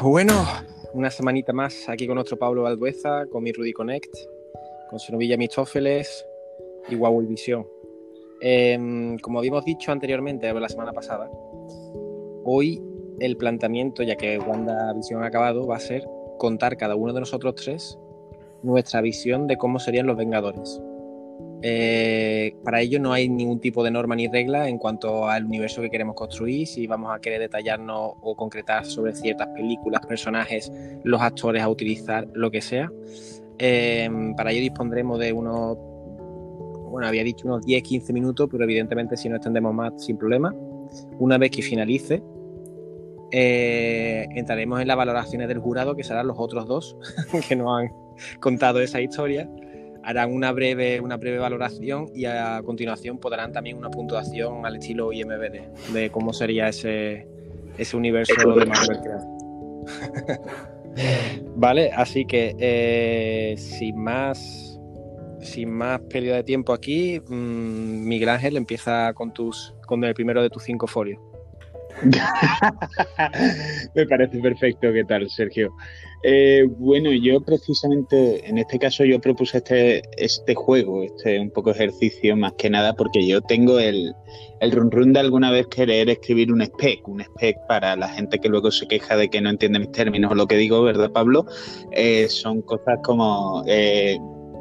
Bueno, una semanita más aquí con nuestro Pablo Valdueza, con mi Rudy Connect, con su novilla Mistófeles y Huawei Visión. Em, como habíamos dicho anteriormente, la semana pasada, hoy el planteamiento, ya que Wanda Visión ha acabado, va a ser contar cada uno de nosotros tres nuestra visión de cómo serían los Vengadores. Eh, para ello no hay ningún tipo de norma ni regla en cuanto al universo que queremos construir, si vamos a querer detallarnos o concretar sobre ciertas películas, personajes, los actores a utilizar, lo que sea. Eh, para ello dispondremos de unos, bueno, había dicho unos 10-15 minutos, pero evidentemente si no extendemos más, sin problema. Una vez que finalice, eh, entraremos en las valoraciones del jurado, que serán los otros dos que nos han contado esa historia harán una breve, una breve valoración y a continuación podrán también una puntuación al estilo IMBD de cómo sería ese, ese universo de Marvel vale, así que eh, sin más sin más pérdida de tiempo aquí, mmm, Miguel Ángel empieza con tus con el primero de tus cinco folios. Me parece perfecto, ¿qué tal, Sergio? Eh, bueno, yo precisamente, en este caso yo propuse este, este juego, este un poco ejercicio más que nada, porque yo tengo el, el run run de alguna vez querer escribir un spec, un spec para la gente que luego se queja de que no entiende mis términos o lo que digo, ¿verdad, Pablo? Eh, son cosas como, eh,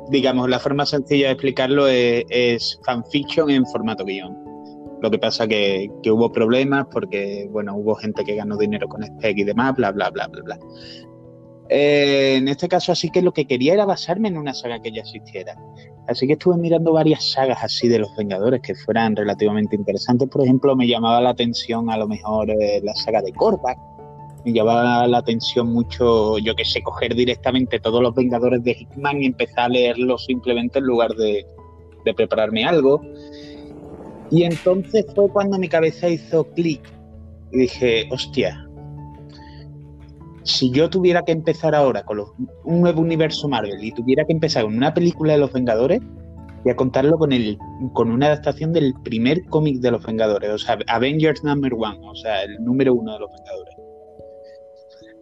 digamos, la forma sencilla de explicarlo es, es fanfiction en formato guion. Lo que pasa que, que hubo problemas porque, bueno, hubo gente que ganó dinero con spec y demás, bla, bla, bla, bla, bla. Eh, en este caso así que lo que quería era basarme en una saga que ya existiera. Así que estuve mirando varias sagas así de los Vengadores que fueran relativamente interesantes. Por ejemplo, me llamaba la atención a lo mejor eh, la saga de Korvac. Me llamaba la atención mucho, yo que sé, coger directamente todos los Vengadores de Hickman y empezar a leerlos simplemente en lugar de, de prepararme algo. Y entonces fue cuando mi cabeza hizo clic y dije, hostia, si yo tuviera que empezar ahora con los, un nuevo universo Marvel y tuviera que empezar con una película de los Vengadores, voy a contarlo con, el, con una adaptación del primer cómic de los Vengadores, o sea, Avengers Number One, o sea, el número uno de los Vengadores.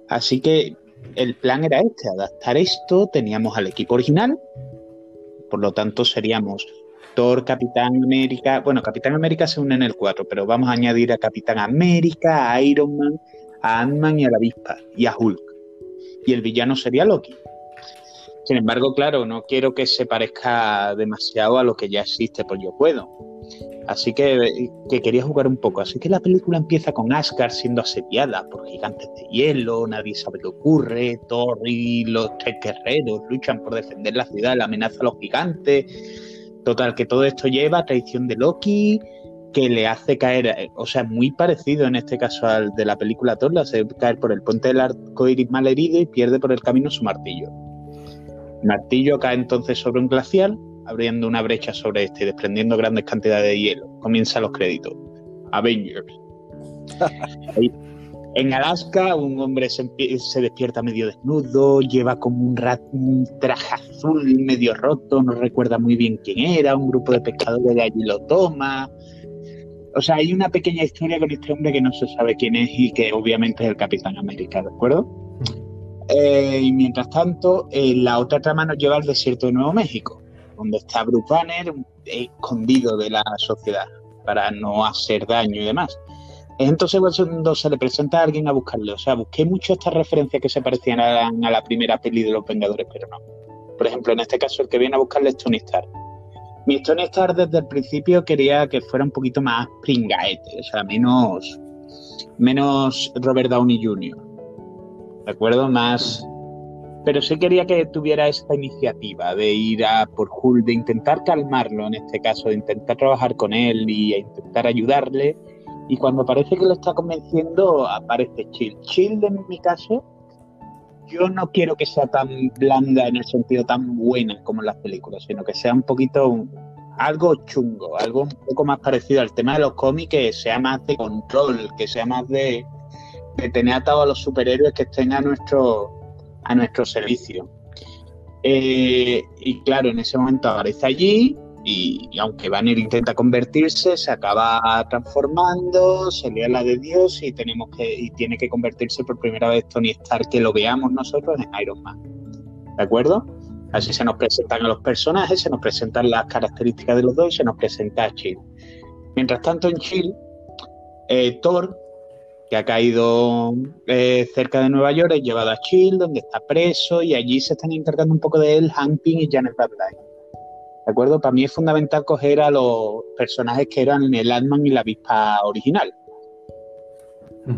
Así que el plan era este, adaptar esto, teníamos al equipo original, por lo tanto seríamos Capitán América, bueno, Capitán América se une en el 4, pero vamos a añadir a Capitán América, a Iron Man, a Ant-Man y a la avispa y a Hulk. Y el villano sería Loki. Sin embargo, claro, no quiero que se parezca demasiado a lo que ya existe, pues yo puedo. Así que, que, quería jugar un poco. Así que la película empieza con Asgard siendo asediada por gigantes de hielo, nadie sabe qué ocurre, Thor y los tres guerreros luchan por defender la ciudad, la amenaza a los gigantes. Total, que todo esto lleva a traición de Loki, que le hace caer, o sea, muy parecido en este caso al de la película Thor, le hace caer por el puente del arco iris mal herido y pierde por el camino su martillo. Martillo cae entonces sobre un glacial, abriendo una brecha sobre este y desprendiendo grandes cantidades de hielo. Comienzan los créditos. Avengers. en Alaska, un hombre se, despierta medio desnudo, lleva como un, traje azul medio roto, no recuerda muy bien quién era, un grupo de pescadores de allí lo toma, o sea, hay una pequeña historia con este hombre que no se sabe quién es y que obviamente es el Capitán América, ¿de acuerdo? Eh, y mientras tanto, eh, la otra trama nos lleva al desierto de Nuevo México, donde está Bruce Banner escondido de la sociedad para no hacer daño y demás. Entonces cuando se le presenta a alguien a buscarle, o sea, busqué mucho estas referencias que se parecían a, a la primera peli de los Vengadores, pero no. Por ejemplo, en este caso el que viene a buscarle es Tony Stark mi Tony Stark desde el principio quería que fuera un poquito más pringaete, o sea, menos, menos Robert Downey Jr. ¿De acuerdo? Más. Pero sí quería que tuviera esta iniciativa de ir a por Hulk, de intentar calmarlo en este caso, de intentar trabajar con él y intentar ayudarle. Y cuando parece que lo está convenciendo, aparece Chill. Chill, en mi caso, yo no quiero que sea tan blanda en el sentido tan buena como en las películas, sino que sea un poquito algo chungo, algo un poco más parecido al tema de los cómics, que sea más de control, que sea más de, tener atado a los superhéroes que estén a nuestro, a nuestro servicio. Eh, y claro, en ese momento aparece allí, Y, aunque Banner intenta convertirse, se acaba transformando, se la de Dios y tenemos que y tiene que convertirse por primera vez Tony Stark que lo veamos nosotros en Iron Man. ¿De acuerdo? Así se nos presentan a los personajes, se nos presentan las características de los dos y se nos presenta a Chill. Mientras tanto en Chill, eh, Thor, que ha caído eh, cerca de Nueva York, es llevado a Chill, donde está preso, y allí se están encargando un poco de él, Hank y Janet Van ¿De acuerdo? Para mí es fundamental coger a los personajes que eran el Ant-Man y la avispa original.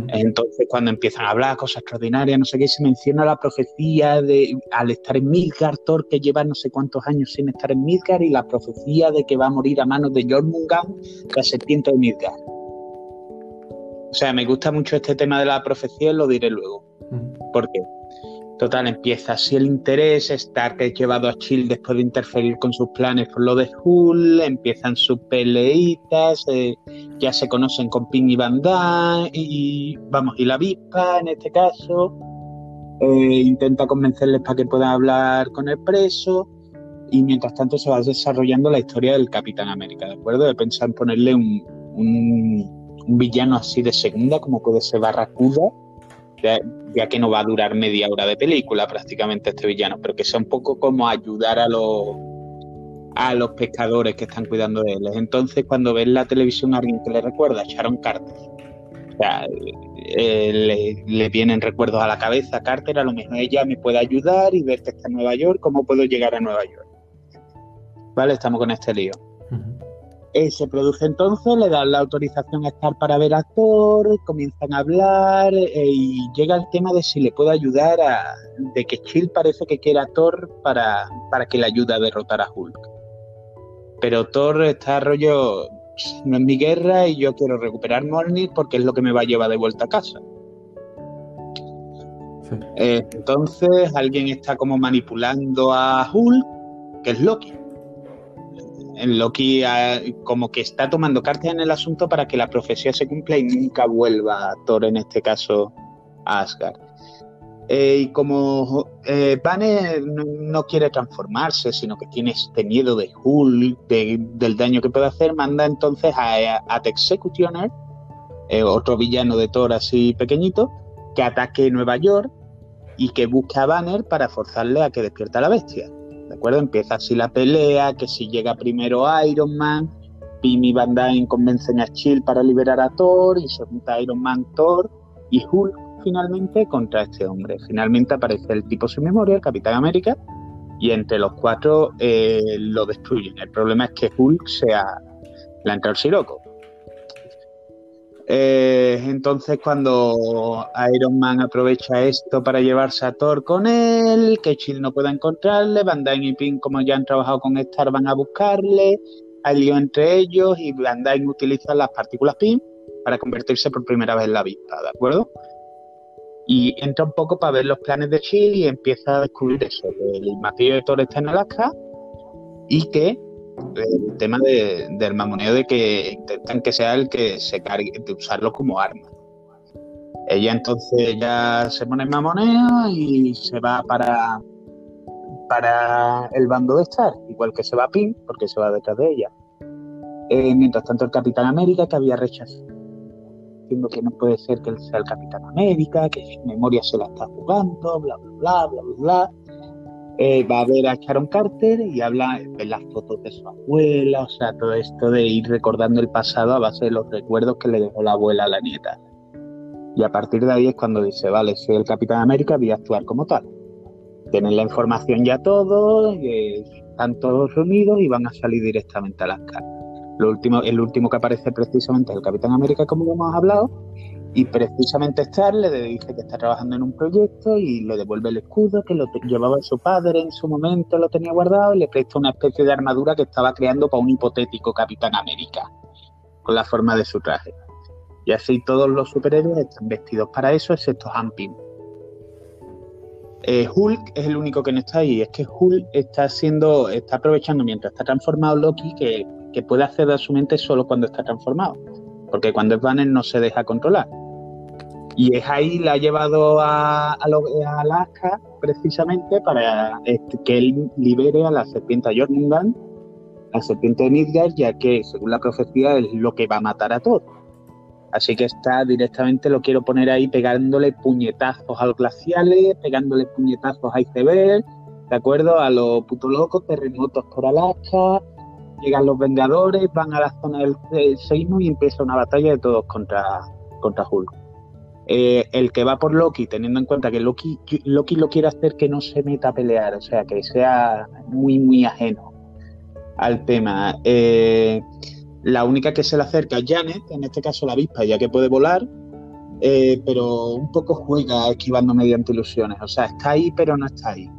Entonces, cuando empiezan a hablar cosas extraordinarias, no sé qué, se menciona la profecía de al estar en Midgard, Thor que lleva no sé cuántos años sin estar en Midgard, y la profecía de que va a morir a manos de Jormungand, la serpiente de Midgard. O sea, me gusta mucho este tema de la profecía y lo diré luego. ¿Por qué? Total, empieza así el interés, Stark es llevado a Chill después de interferir con sus planes por lo de Hull, empiezan sus peleitas, eh, ya se conocen con Ping y Van y vamos, y la Vispa en este caso, eh, intenta convencerles para que puedan hablar con el preso, y mientras tanto se va desarrollando la historia del Capitán América, ¿de acuerdo? De pensar en ponerle un, un, un villano así de segunda, como puede ser Barracuda, ya, que no va a durar media hora de película prácticamente este villano, pero que sea un poco como ayudar a los a los pescadores que están cuidando de él. Entonces, cuando ves la televisión a alguien que le recuerda, Sharon Carter, o sea, eh, le, vienen recuerdos a la cabeza, Carter, a lo mejor ella me puede ayudar y ver que está en Nueva York, cómo puedo llegar a Nueva York. Vale, estamos con este lío. Eh, se produce entonces, le dan la autorización a estar para ver a Thor, comienzan a hablar eh, y llega el tema de si le puede ayudar a. de que Chill parece que quiere a Thor para, para que le ayude a derrotar a Hulk. Pero Thor está rollo. No es mi guerra y yo quiero recuperar Mjolnir porque es lo que me va a llevar de vuelta a casa. Eh, entonces alguien está como manipulando a Hulk, que es Loki Loki ah, como que está tomando cartas en el asunto para que la profecía se cumpla y nunca vuelva Thor, en este caso, a Asgard. Eh, y como eh, Banner no, quiere transformarse, sino que tiene este miedo de Hulk, del daño que puede hacer, manda entonces a, a The Executioner, eh, otro villano de Thor así pequeñito, que ataque Nueva York y que busque a Banner para forzarle a que despierta a la bestia. ¿De acuerdo? Empieza así la pelea, que si llega primero Iron Man, Pim y Van Dyne convencen a Chill para liberar a Thor y se junta Iron Man, Thor y Hulk finalmente contra este hombre. Finalmente aparece el tipo sin memoria, el Capitán América, y entre los cuatro eh, lo destruyen. El problema es que Hulk sea la entra el siroco. Eh, entonces cuando Iron Man aprovecha esto para llevarse a Thor con él, que Chill no pueda encontrarle, Van Dyne y Pink como ya han trabajado con Star van a buscarle, hay lío entre ellos y Van Dyne utiliza las partículas Pink para convertirse por primera vez en la vista, ¿de acuerdo? Y entra un poco para ver los planes de Chill y empieza a descubrir eso, que el martillo de Thor está en Alaska y que el tema del mamoneo de que intentan que sea el que se cargue, de usarlo como arma. Ella entonces ya se pone en mamoneo y se va para, para el bando de Star, igual que se va a Pin, porque se va detrás de ella. Eh, mientras tanto, el Capitán América, que había rechazado, diciendo que no puede ser que él sea el Capitán América, que su memoria se la está jugando, bla, bla, bla, bla, bla, bla. Eh, va a ver a Sharon Carter y habla de las fotos de su abuela, o sea, todo esto de ir recordando el pasado a base de los recuerdos que le dejó la abuela a la nieta. Y a partir de ahí es cuando dice, vale, soy el Capitán América, voy a actuar como tal. Tienen la información ya todo, están todos reunidos y van a salir directamente a las caras. Lo último, el último que aparece precisamente es el Capitán América, como hemos hablado, y precisamente Star le dice que está trabajando en un proyecto y le devuelve el escudo que lo llevaba su padre en su momento, lo tenía guardado y le presta una especie de armadura que estaba creando para un hipotético Capitán América, con la forma de su traje. Y así todos los superhéroes están vestidos para eso, excepto Hampin. Eh, Hulk es el único que no está ahí. Es que Hulk está haciendo, está aprovechando mientras está transformado Loki que, que puede acceder a su mente solo cuando está transformado porque cuando es Banner no se deja controlar. Y es ahí, la ha llevado a, Alaska precisamente para este, que él libere a la serpiente Jormungand, la serpiente de Midgard, ya que según la profecía es lo que va a matar a todos. Así que está directamente, lo quiero poner ahí pegándole puñetazos a los glaciales, pegándole puñetazos a iceberg, ¿de acuerdo? A los putos locos, terremotos por Alaska, llegan los Vengadores, van a la zona del Seino y empieza una batalla de todos contra, contra Hulk. Eh, el que va por Loki, teniendo en cuenta que Loki, Loki lo quiere hacer que no se meta a pelear, o sea, que sea muy, muy ajeno al tema. Eh, la única que se le acerca es Janet, en este caso la avispa, ya que puede volar, eh, pero un poco juega esquivando mediante ilusiones. O sea, está ahí, pero no está ahí.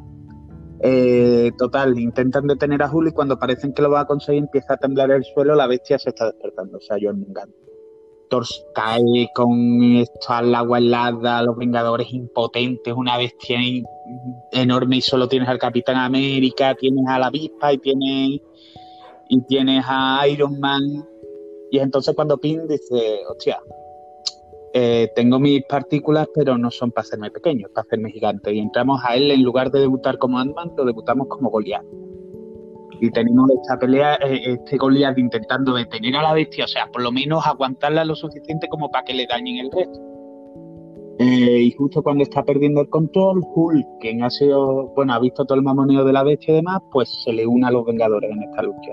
Total, intentan detener a Hulk y cuando parecen que lo va a conseguir empieza a temblar el suelo, la bestia se está despertando. O sea, John Mungan. Thor cae con esto al agua helada, los Vengadores impotentes, una bestia enorme y solo tienes al Capitán América, tienes a la avispa y tienes y tienes a Iron Man. Y entonces cuando Pin dice, hostia, eh, tengo mis partículas, pero no son para hacerme pequeño, para hacerme gigante. Y entramos a él, en lugar de debutar como Ant-Man, lo debutamos como Goliath. Y tenemos esta pelea, eh, este Goliath intentando detener a la bestia, o sea, por lo menos aguantarla lo suficiente como para que le dañen el resto. Eh, y justo cuando está perdiendo el control, Hulk, quien ha sido, bueno, ha visto todo el mamoneo de la bestia y demás, pues se le une a los Vengadores en esta lucha.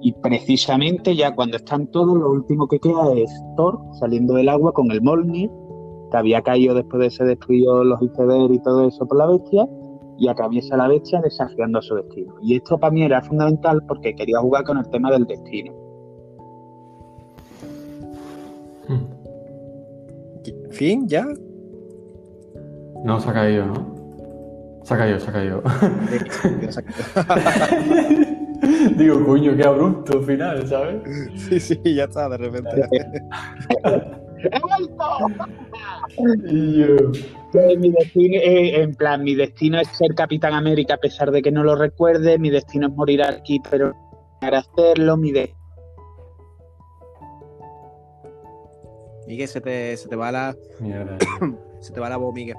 Y precisamente ya cuando están todos, lo último que queda es Thor saliendo del agua con el Molnir, que había caído después de ese destruido los iceberg y todo eso por la bestia, y atraviesa la bestia desafiando a su destino. Y esto para mí era fundamental porque quería jugar con el tema del destino. ¿Fin? ¿Ya? No, se ha caído, ¿no? Se ha caído, se ha caído. Digo, coño, qué abrupto final, ¿sabes? Sí, sí, ya está, de repente. y yo. Pues mi destino, eh, en plan, mi destino es ser Capitán América a pesar de que no lo recuerde, mi destino es morir aquí, pero para hacerlo, mi destino. Miguel, se te, se te va la. Mierda. se te va la voz, Miguel.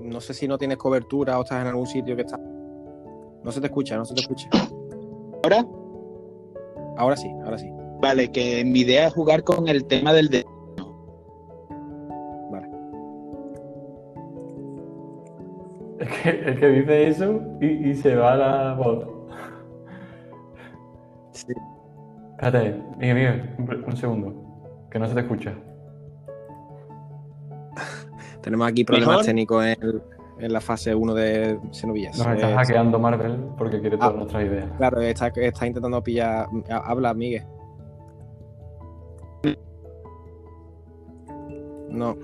No sé si no tienes cobertura o estás en algún sitio que está. No se te escucha, no se te escucha. ¿Ahora? Ahora sí, ahora sí. Vale, que mi idea es jugar con el tema del destino. Vale. Es que, es que dice eso y, y se va la voz. Sí. Espérate, Miguel, Miguel, un, un segundo. Que no se te escucha. Tenemos aquí problemas ¿Mejor? técnicos en, el- en la fase 1 de Xenovillas. Nos está Eh, hackeando Marvel porque quiere todas Ah. nuestras ideas. Claro, está, está intentando pillar. Habla, Miguel. No.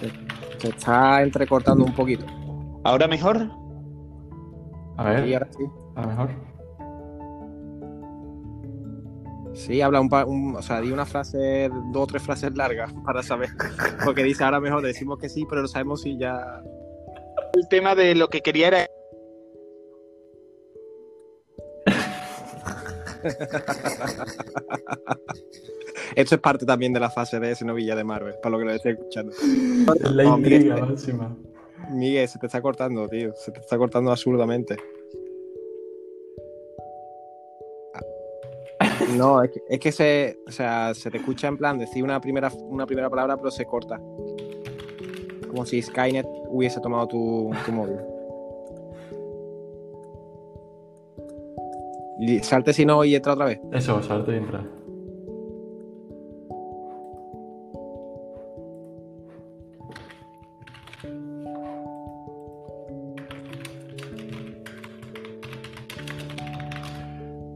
Se- Se está entrecortando un poquito. ¿Ahora mejor? A ver, Y ahora sí. a lo mejor. Sí, habla un, pa- un- O sea, di una frase, dos o tres frases largas para saber. Porque dice ahora mejor, decimos que sí, pero no sabemos si ya. El tema de lo que quería era Esto es parte también de la fase de Xenovilla de Marvel, para lo que lo estoy escuchando. La intriga máxima. Miguel, se te está cortando, tío. Se te está cortando absurdamente. No, es que, es que se, o sea, se te escucha en plan decir una primera, una primera palabra, pero se corta. Como si Skynet hubiese tomado tu, tu móvil. Y salte si no y entra otra vez. Eso, salte y entra.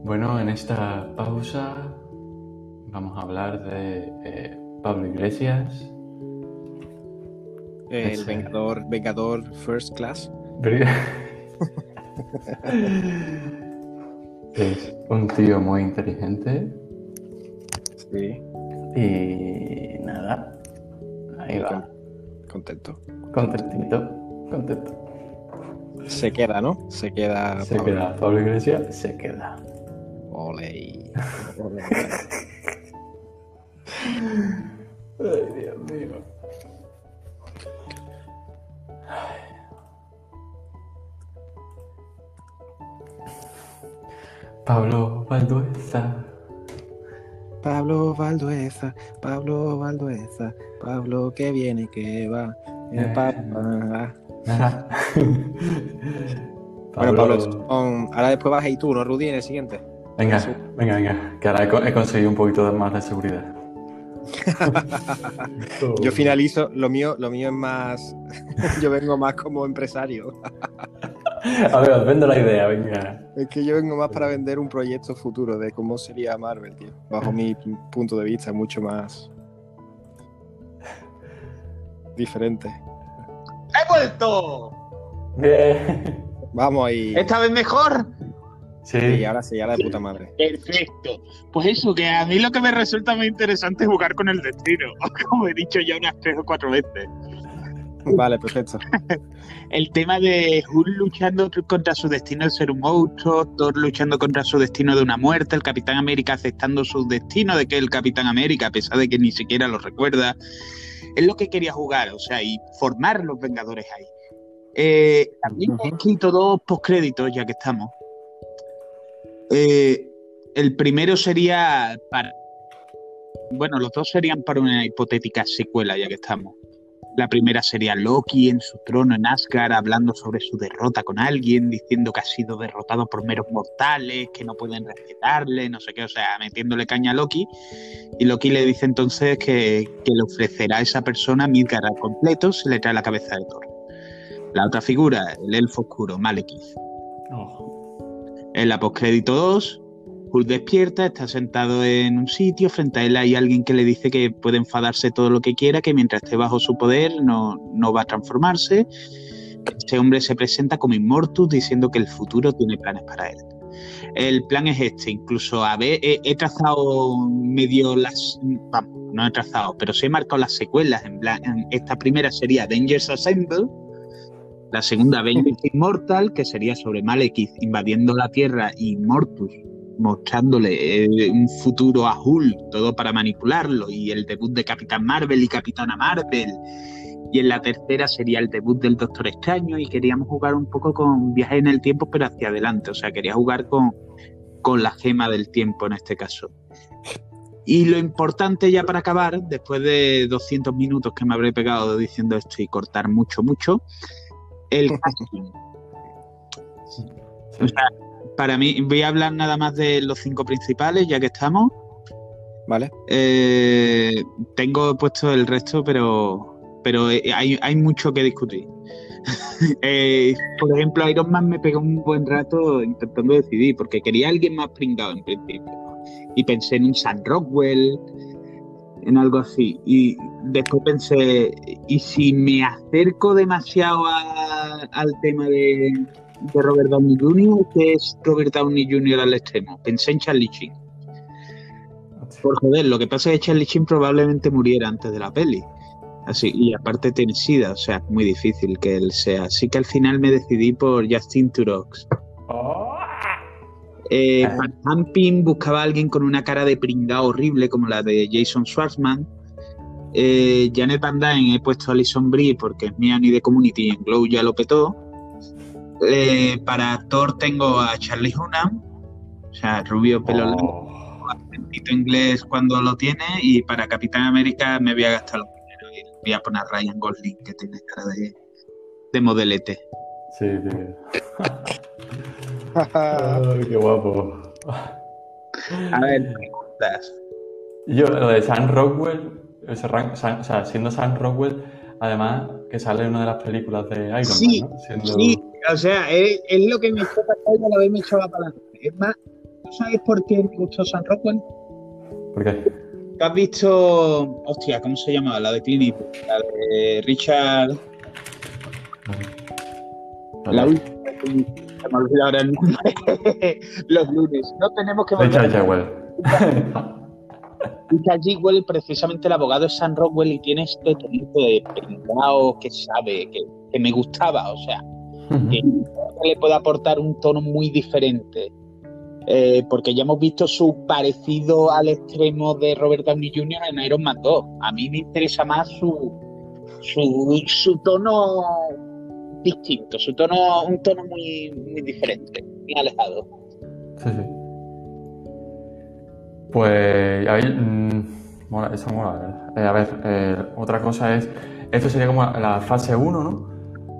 Bueno, en esta pausa vamos a hablar de eh, Pablo Iglesias. El Ese. Vengador, Vengador First Class. Es un tío muy inteligente Sí. y nada, ahí va, Contento. contentito, contento. Se queda, ¿no? Se queda. Se Pablo. queda Pablo Iglesias, se queda. Ole. Ole. Ay, Dios mío. Pablo Valdueza. Pablo Valdueza, Pablo Valdueza, Pablo que viene, que va. eh, Eh. pa- pa- Ajá. Bueno, Pablo, ahora después vas ahí tú, ¿no, Rudy, en el siguiente? Venga, venga, venga. Que ahora he, co- he conseguido un poquito más de seguridad. Yo finalizo, lo mío, lo mío es más. yo vengo más como empresario. A ver, os vendo la idea, venga. Es que yo vengo más para vender un proyecto futuro de cómo sería Marvel, tío. Bajo mi punto de vista, mucho más diferente. ¡He vuelto! Bien. Vamos ahí. ¿Esta vez mejor? Sí. Sí, ahora sí, ahora de puta madre. Perfecto. Pues eso, que a mí lo que me resulta muy interesante es jugar con el destino, como he dicho ya unas tres o cuatro veces. Vale, perfecto. El tema de Hulk luchando contra su destino de ser un monstruo, Thor luchando contra su destino de una muerte, el Capitán América aceptando su destino de que es el Capitán América, a pesar de que ni siquiera lo recuerda. Es lo que quería jugar, o sea, y formar los Vengadores ahí. Eh, también he escrito dos postcréditos, ya que estamos. Eh, el primero sería para. Bueno, los dos serían para una hipotética secuela, ya que estamos. La primera sería Loki en su trono en Asgard, hablando sobre su derrota con alguien, diciendo que ha sido derrotado por meros mortales, que no pueden respetarle, no sé qué, o sea, metiéndole caña a Loki. Y Loki le dice entonces que, le ofrecerá a esa persona Midgard al completo si le trae la cabeza de Thor. La otra figura, el elfo oscuro, Malekith. Oh. En la postcrédito 2, Hulk despierta, está sentado en un sitio, frente a él hay alguien que le dice que puede enfadarse todo lo que quiera, que mientras esté bajo su poder no, no va a transformarse. Este hombre se presenta como Immortus diciendo que el futuro tiene planes para él. El plan es este, incluso a ver, he, trazado medio las... Vamos, no he trazado, pero sí he marcado las secuelas. En esta primera sería Avengers Assemble, la segunda Avengers Immortal, que sería sobre Malekith invadiendo la Tierra y Mortus mostrándole eh, un futuro a Hulk, todo para manipularlo, y el debut de Capitán Marvel y Capitana Marvel. Y en la tercera sería el debut del Doctor Extraño y queríamos jugar un poco con viaje en el tiempo, pero hacia adelante. O sea, quería jugar con, con la gema del tiempo en este caso. Y lo importante ya para acabar, después de 200 minutos que me habré pegado diciendo esto y cortar mucho, mucho, el casting. O sea, para mí, voy a hablar nada más de los cinco principales, ya que estamos. Vale. Eh, tengo puesto el resto, pero, pero eh, hay, hay mucho que discutir. Eh, por ejemplo, Iron Man me pegó un buen rato intentando decidir, porque quería a alguien más pringado en principio. Y pensé en un Sam Rockwell, en algo así. Y después pensé, ¿y si me acerco demasiado a- al tema de, de Robert Downey Jr., que es Robert Downey Jr. al extremo? Pensé en Charlie Sheen. Por joder, lo que pasa es que Charlie Sheen probablemente muriera antes de la peli. Así, y aparte tiene sida, o sea, es muy difícil que él sea. Así que al final me decidí por Justin Turox. Oh. Eh, Ah. para Camping buscaba a alguien con una cara de pringao horrible como la de Jason Schwartzman. Eh, Janet Van Dyne he puesto a Alison Brie porque es mía ni de Community y en Glow ya lo petó. Eh, para Thor tengo a Charlie Hunnam, o sea, rubio pelo largo, Oh. acentito inglés cuando lo tiene. Y para Capitán América me voy a gastar lo primero y voy a poner a Ryan Gosling que tiene cara de, de modelete. Sí, tío. Ay, qué guapo. A ver, preguntas. Yo, lo de Sam Rockwell, Sam- o sea, siendo Sam Rockwell, además que sale en una de las películas de Iron Sí, Man, ¿no? Siendo... Sí, o sea, es, es lo que me echó para atrás y a la vez me echaba para adelante. Es más, ¿tú sabes por qué me gustó San Rockwell? ¿Por qué? ¿Tú has visto, hostia, ¿cómo se llamaba? La de Eastwood, la de Richard, la última, se me olvidó ahora el nombre, los lunes. No tenemos que volver Richard Jewell. Richard Jewell, precisamente el abogado es Sam Rockwell y tiene este tonito de pringao que sabe, que, que me gustaba, o sea, que le puede aportar un tono muy diferente. Eh, porque ya hemos visto su parecido al extremo de Robert Downey Jr. en Iron Man 2. A mí me interesa más su, su, su tono distinto, su tono, un tono muy, muy diferente, muy alejado. Sí, sí. Pues, a ver, mm, mola, eso mola. Eh, a ver, eh, otra cosa es, esto sería como la fase 1, ¿no?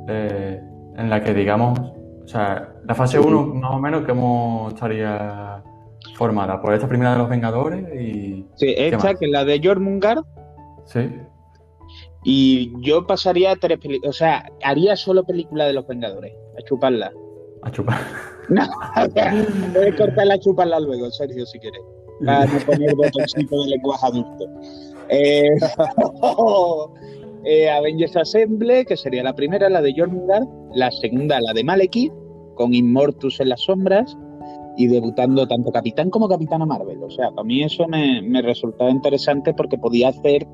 Eh, en la que digamos, o sea, la fase 1 más o menos, ¿cómo estaría formada? Por esta primera de los Vengadores y... Sí, ¿qué esta que es la de Jormungand Sí, y yo pasaría a tres películas, o sea, haría solo película de los Vengadores, a chuparla. a chupar. No, sea, puedes cortarla a chuparla luego, Sergio, si quieres. Para no poner botoncito de lenguaje adulto. Eh, eh, Avengers Assemble, que sería la primera, la de Jormungand, la segunda, la de Malekith, con Immortus en las sombras, y debutando tanto Capitán como Capitana Marvel. O sea, para mí eso me, me resultaba interesante porque podía hacer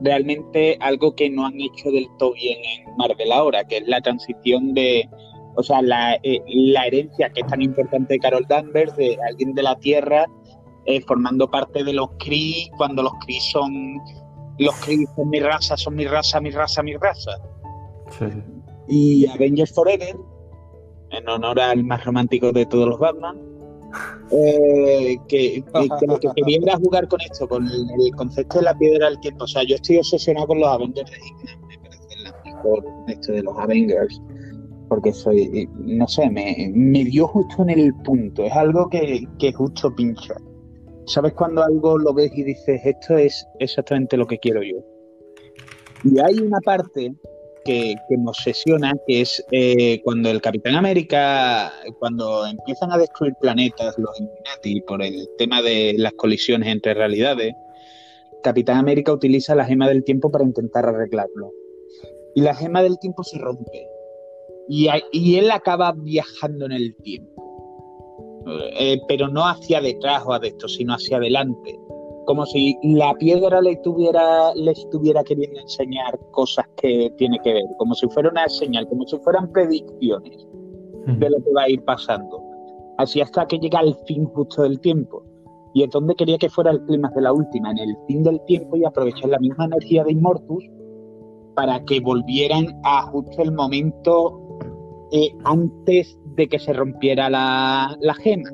realmente algo que no han hecho del todo bien en Marvel ahora, que es la transición de, o sea, la, eh, la herencia que es tan importante de Carol Danvers, de alguien de la Tierra, eh, formando parte de los Kree, cuando los Kree son, los Kree son mi raza, son mi raza, mi raza, mi raza. Sí. Y Avengers Forever, en honor al más romántico de todos los Batman, eh, que, que- que que quería era jugar con esto, con el, el concepto de la piedra del tiempo. O sea, yo estoy obsesionado con los Avengers de Hickman, me parece la mejor esto de los Avengers, porque soy, no sé, me, me dio justo en el punto, es algo que, que justo pincha. ¿Sabes cuando algo lo ves y dices, esto es exactamente lo que quiero yo? Y hay una parte que, que me obsesiona, que es eh, cuando el Capitán América, cuando empiezan a destruir planetas los Illuminati por el tema de las colisiones entre realidades, Capitán América utiliza la gema del tiempo para intentar arreglarlo. Y la gema del tiempo se rompe. Y, a- y él acaba viajando en el tiempo. Eh, pero no hacia detrás o a esto, sino hacia adelante como si la piedra le tuviera, le estuviera queriendo enseñar cosas que tiene que ver, como si fuera una señal, como si fueran predicciones de lo que va a ir pasando. Así hasta que llega al fin justo del tiempo. Y es donde quería que fuera el clima de la última, en el fin del tiempo y aprovechar la misma energía de Immortus para que volvieran a justo el momento eh, antes de que se rompiera la, la gema.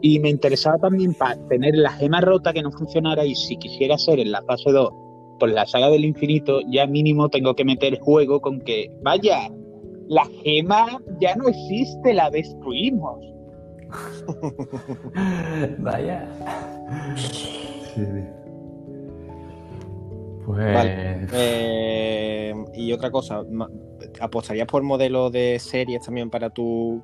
Y me interesaba también para tener la gema rota que no funcionara y si quisiera ser en la fase 2 por la saga del infinito, ya mínimo tengo que meter juego con que, vaya, la gema ya no existe, la destruimos. Vaya. Sí. Pues. Vale. Eh, y otra cosa, ¿apostarías por modelos de series también para tu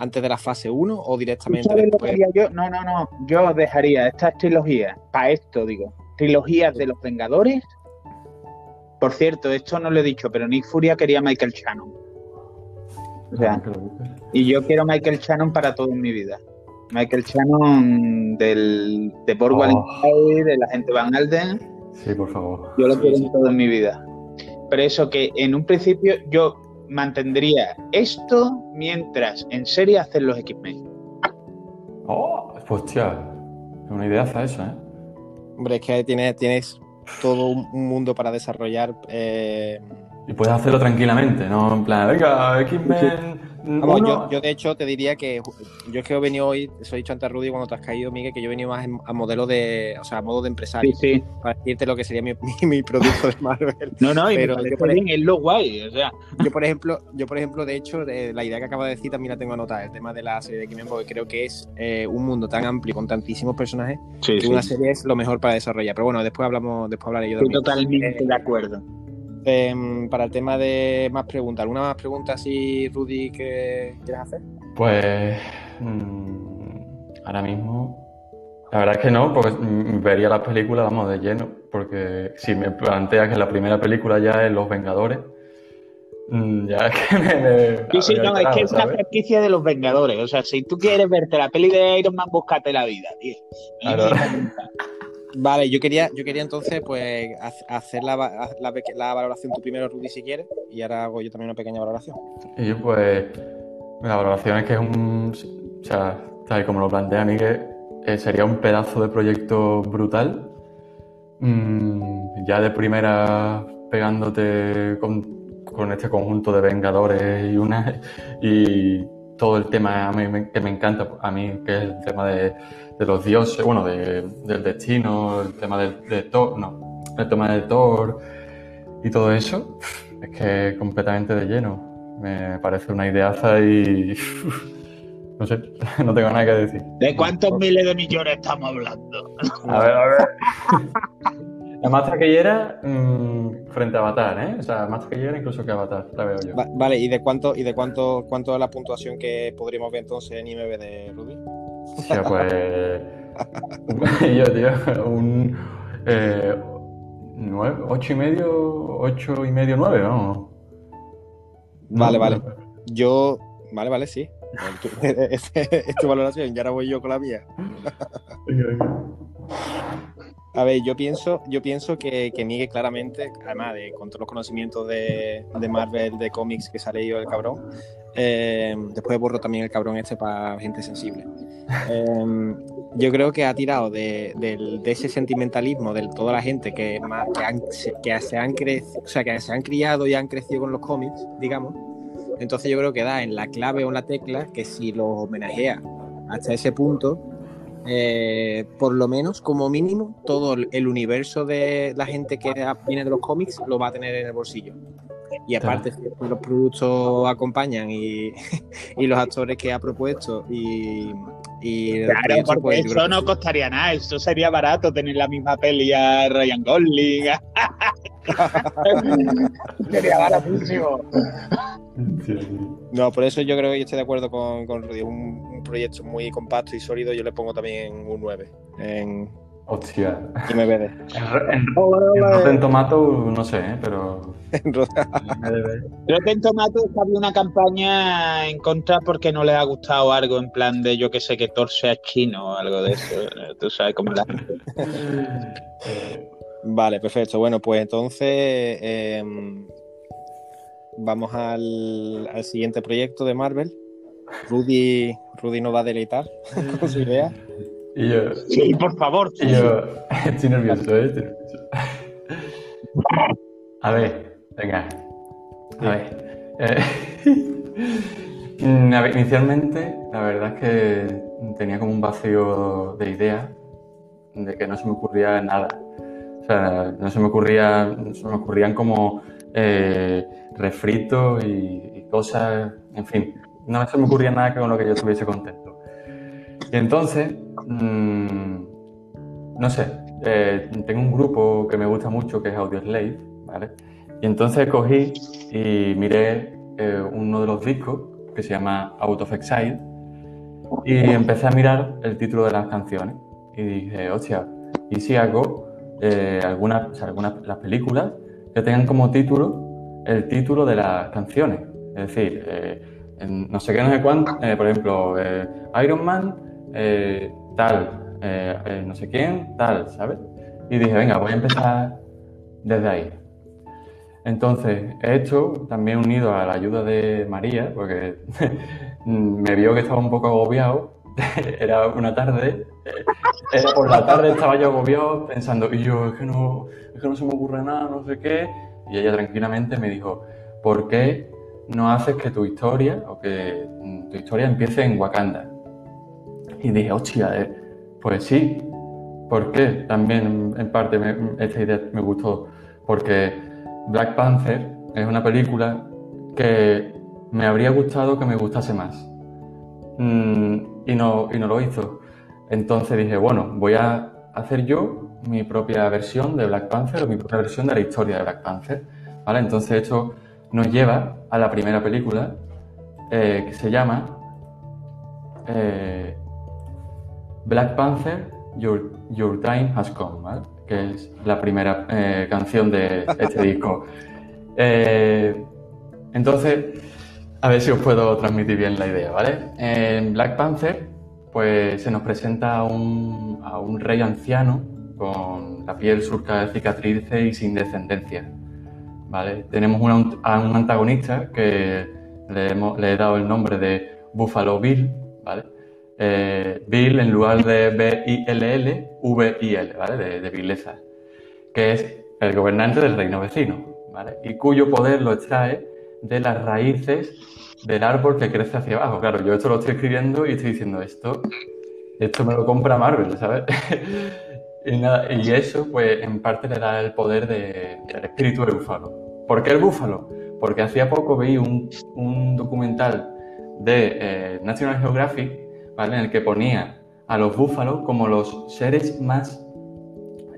antes de la fase 1 o ¿Tú directamente sabes lo que después? haría yo? No, no, no. Yo dejaría estas trilogías, para esto digo, trilogías de los Vengadores. Por cierto, esto no lo he dicho, pero Nick Furia quería Michael Shannon. O sea, que lo busques. y yo quiero Michael Shannon para todo en mi vida. Michael Shannon del, de Boardwalk Oh. De la gente Van Alden. Sí, por favor. Yo lo Sí, quiero sí. en todo en mi vida. Pero eso que en un principio yo mantendría esto mientras en serie hacen los X-Men. Oh, hostia. Es una idea esa, ¿eh? Hombre, es que tienes, tienes todo un un mundo para desarrollar. eh, Y puedes hacerlo tranquilamente, ¿no? En plan, venga, X-Men. Vamos, uno. yo, yo de hecho te diría que yo es que he venido hoy, eso he dicho antes a Rudy cuando te has caído, Miguel, que yo he venido más a modelo de, o sea, a modo de Sí, empresario, sí. para decirte lo que sería mi, mi, mi producto de Marvel. No, no, y Pero yo por es lo guay. O sea, Yo, por ejemplo, yo, por ejemplo, de hecho, de- la idea que acabo de decir también la tengo anotada, el tema de la serie de X-Men, porque creo que es eh, un mundo tan amplio con tantísimos personajes sí, que una serie es lo mejor para desarrollar. Pero bueno, después hablamos, después hablaré yo estoy también. totalmente Eh, de acuerdo. Em, para el tema de más preguntas, ¿alguna más pregunta así, Rudy, que quieras hacer? Pues. mm, ahora mismo. La verdad es que no, porque vería las películas, vamos, de lleno. Porque si me planteas que la primera película ya es Los Vengadores, mm, ya es que me. me Sí, sí, no, es que es una ¿sabes? franquicia de los Vengadores. O sea, si tú quieres verte la peli de Iron Man, búscate la vida, tío. Vale, yo quería, yo quería entonces pues ha- hacer la, la, valoración tú primero, Rudy, si quieres, y ahora hago yo también una pequeña valoración. Y pues, la valoración es que es un. O sea, tal y como lo plantea Miguel, eh, sería un pedazo de proyecto brutal. Mm, ya de primera pegándote con, con este conjunto de Vengadores y una. Y todo el tema a mí que me encanta a mí, que es el tema de, de los dioses, bueno, de- del destino, el tema del, de Thor, no, el tema de Thor y todo eso, es que completamente de lleno. Me parece una ideaza y no sé, no tengo nada que decir. ¿De cuántos miles de millones estamos hablando? A ver, a ver. La más taquillera mm, frente a Avatar, ¿eh? O sea, más taquillera incluso que Avatar, la veo yo. Va- vale, ¿y de cuánto, y de cuánto, cuánto es la puntuación que podríamos ver entonces en IMB de Ruby? Hostia, pues. yo, tío, un. Eh, nueve, ocho y medio, ocho y medio, nueve, ¿no? Vale, vale. Yo, vale, vale, sí. Es es tu valoración, y ahora voy yo con la mía. A ver, yo pienso, yo pienso que, que Miguel claramente, además de con todos los conocimientos de, de Marvel, de cómics que se ha leído el cabrón, eh, después borro también el cabrón este para gente sensible. Eh, yo creo que ha tirado de, ese sentimentalismo de toda la gente que se han criado y han crecido con los cómics, digamos. Entonces yo creo que da en la clave o en la tecla que si los homenajea hasta ese punto, eh, por lo menos, como mínimo, todo el universo de la gente que viene de los cómics lo va a tener en el bolsillo. Y aparte, si los productos acompañan y, y los actores que ha propuesto y, y Claro, porque pues, creo eso no costaría nada. Eso sería barato tener la misma peli a Ryan Gosling. sería baratísimo. No, por eso yo creo que yo estoy de acuerdo con, con Rudy. Un, un proyecto muy compacto y sólido, yo le pongo también un 9 en Hostia. IMBD. En, en, en Rotten Tomato, no sé, ¿eh? pero. En Tomato había una campaña en contra porque no les ha gustado algo en plan de yo que sé que Thor sea chino o algo de eso. Tú sabes cómo la Vale, perfecto. Bueno, pues entonces em, vamos al, al siguiente proyecto de Marvel. Rudy, Rudy nos va a deleitar con su idea. Y yo, Sí, por favor. y yo estoy nervioso, ¿eh? Estoy nervioso. A ver, venga. A ver. Eh, a ver, inicialmente, la verdad es que tenía como un vacío de ideas, de que no se me ocurría nada. O sea, no se me ocurría, se me ocurrían como eh, refritos y, y cosas, en fin, no se me ocurría nada con lo que yo estuviese contento. Y entonces, mm, no sé, eh, tengo un grupo que me gusta mucho que es Audioslave, ¿vale? Y entonces cogí y miré eh, uno de los discos que se llama Out of Exile y empecé a mirar el título de las canciones y dije, hostia, ¿y si hago eh, algunas, algunas las películas que tengan como título el título de las canciones? Es decir, en no sé qué, no sé cuánto, por ejemplo, Iron Man, tal, eh, eh, no sé quién, tal, ¿sabes? Y dije, venga, voy a empezar desde ahí. Entonces, esto también unido a la ayuda de María, porque me vio que estaba un poco agobiado. Era una tarde, eh, por la tarde estaba yo agobiado pensando, y yo, es que, no, es que no se me ocurre nada, no sé qué. Y ella tranquilamente me dijo, ¿por qué no haces que tu historia, o que tu historia empiece en Wakanda? Y dije, hostia, eh, pues sí. ¿Por qué? También en parte me- esta idea me gustó. Porque Black Panther es una película que me habría gustado que me gustase más. Mm, y, no, y no lo hizo. Entonces dije, bueno, voy a hacer yo mi propia versión de Black Panther o mi propia versión de la historia de Black Panther. ¿vale? Entonces esto nos lleva a la primera película eh, que se llama eh, Black Panther, Your, Your Time Has Come, ¿vale? que es la primera eh, canción de este disco. Eh, entonces, a ver si os puedo transmitir bien la idea, ¿vale? En Black Panther, pues se nos presenta a un, a un rey anciano con la piel surca de cicatrices y sin descendencia, ¿vale? Tenemos una- a un antagonista que le, hemos- le he dado el nombre de Buffalo Bill, ¿vale? Eh, Bill en lugar de B-I-L-L, V-I-L, ¿vale? De, de vileza, que es el gobernante del reino vecino, ¿vale? Y cuyo poder lo extrae de las raíces del árbol que crece hacia abajo. Claro, yo esto lo estoy escribiendo y estoy diciendo esto, esto me lo compra Marvel, ¿sabes? y, nada, y, eso, pues, en parte le da el poder del espíritu del búfalo. ¿Por qué el búfalo? Porque hacía poco vi un, documental de eh, National Geographic, En el que ponía a los búfalos como los seres más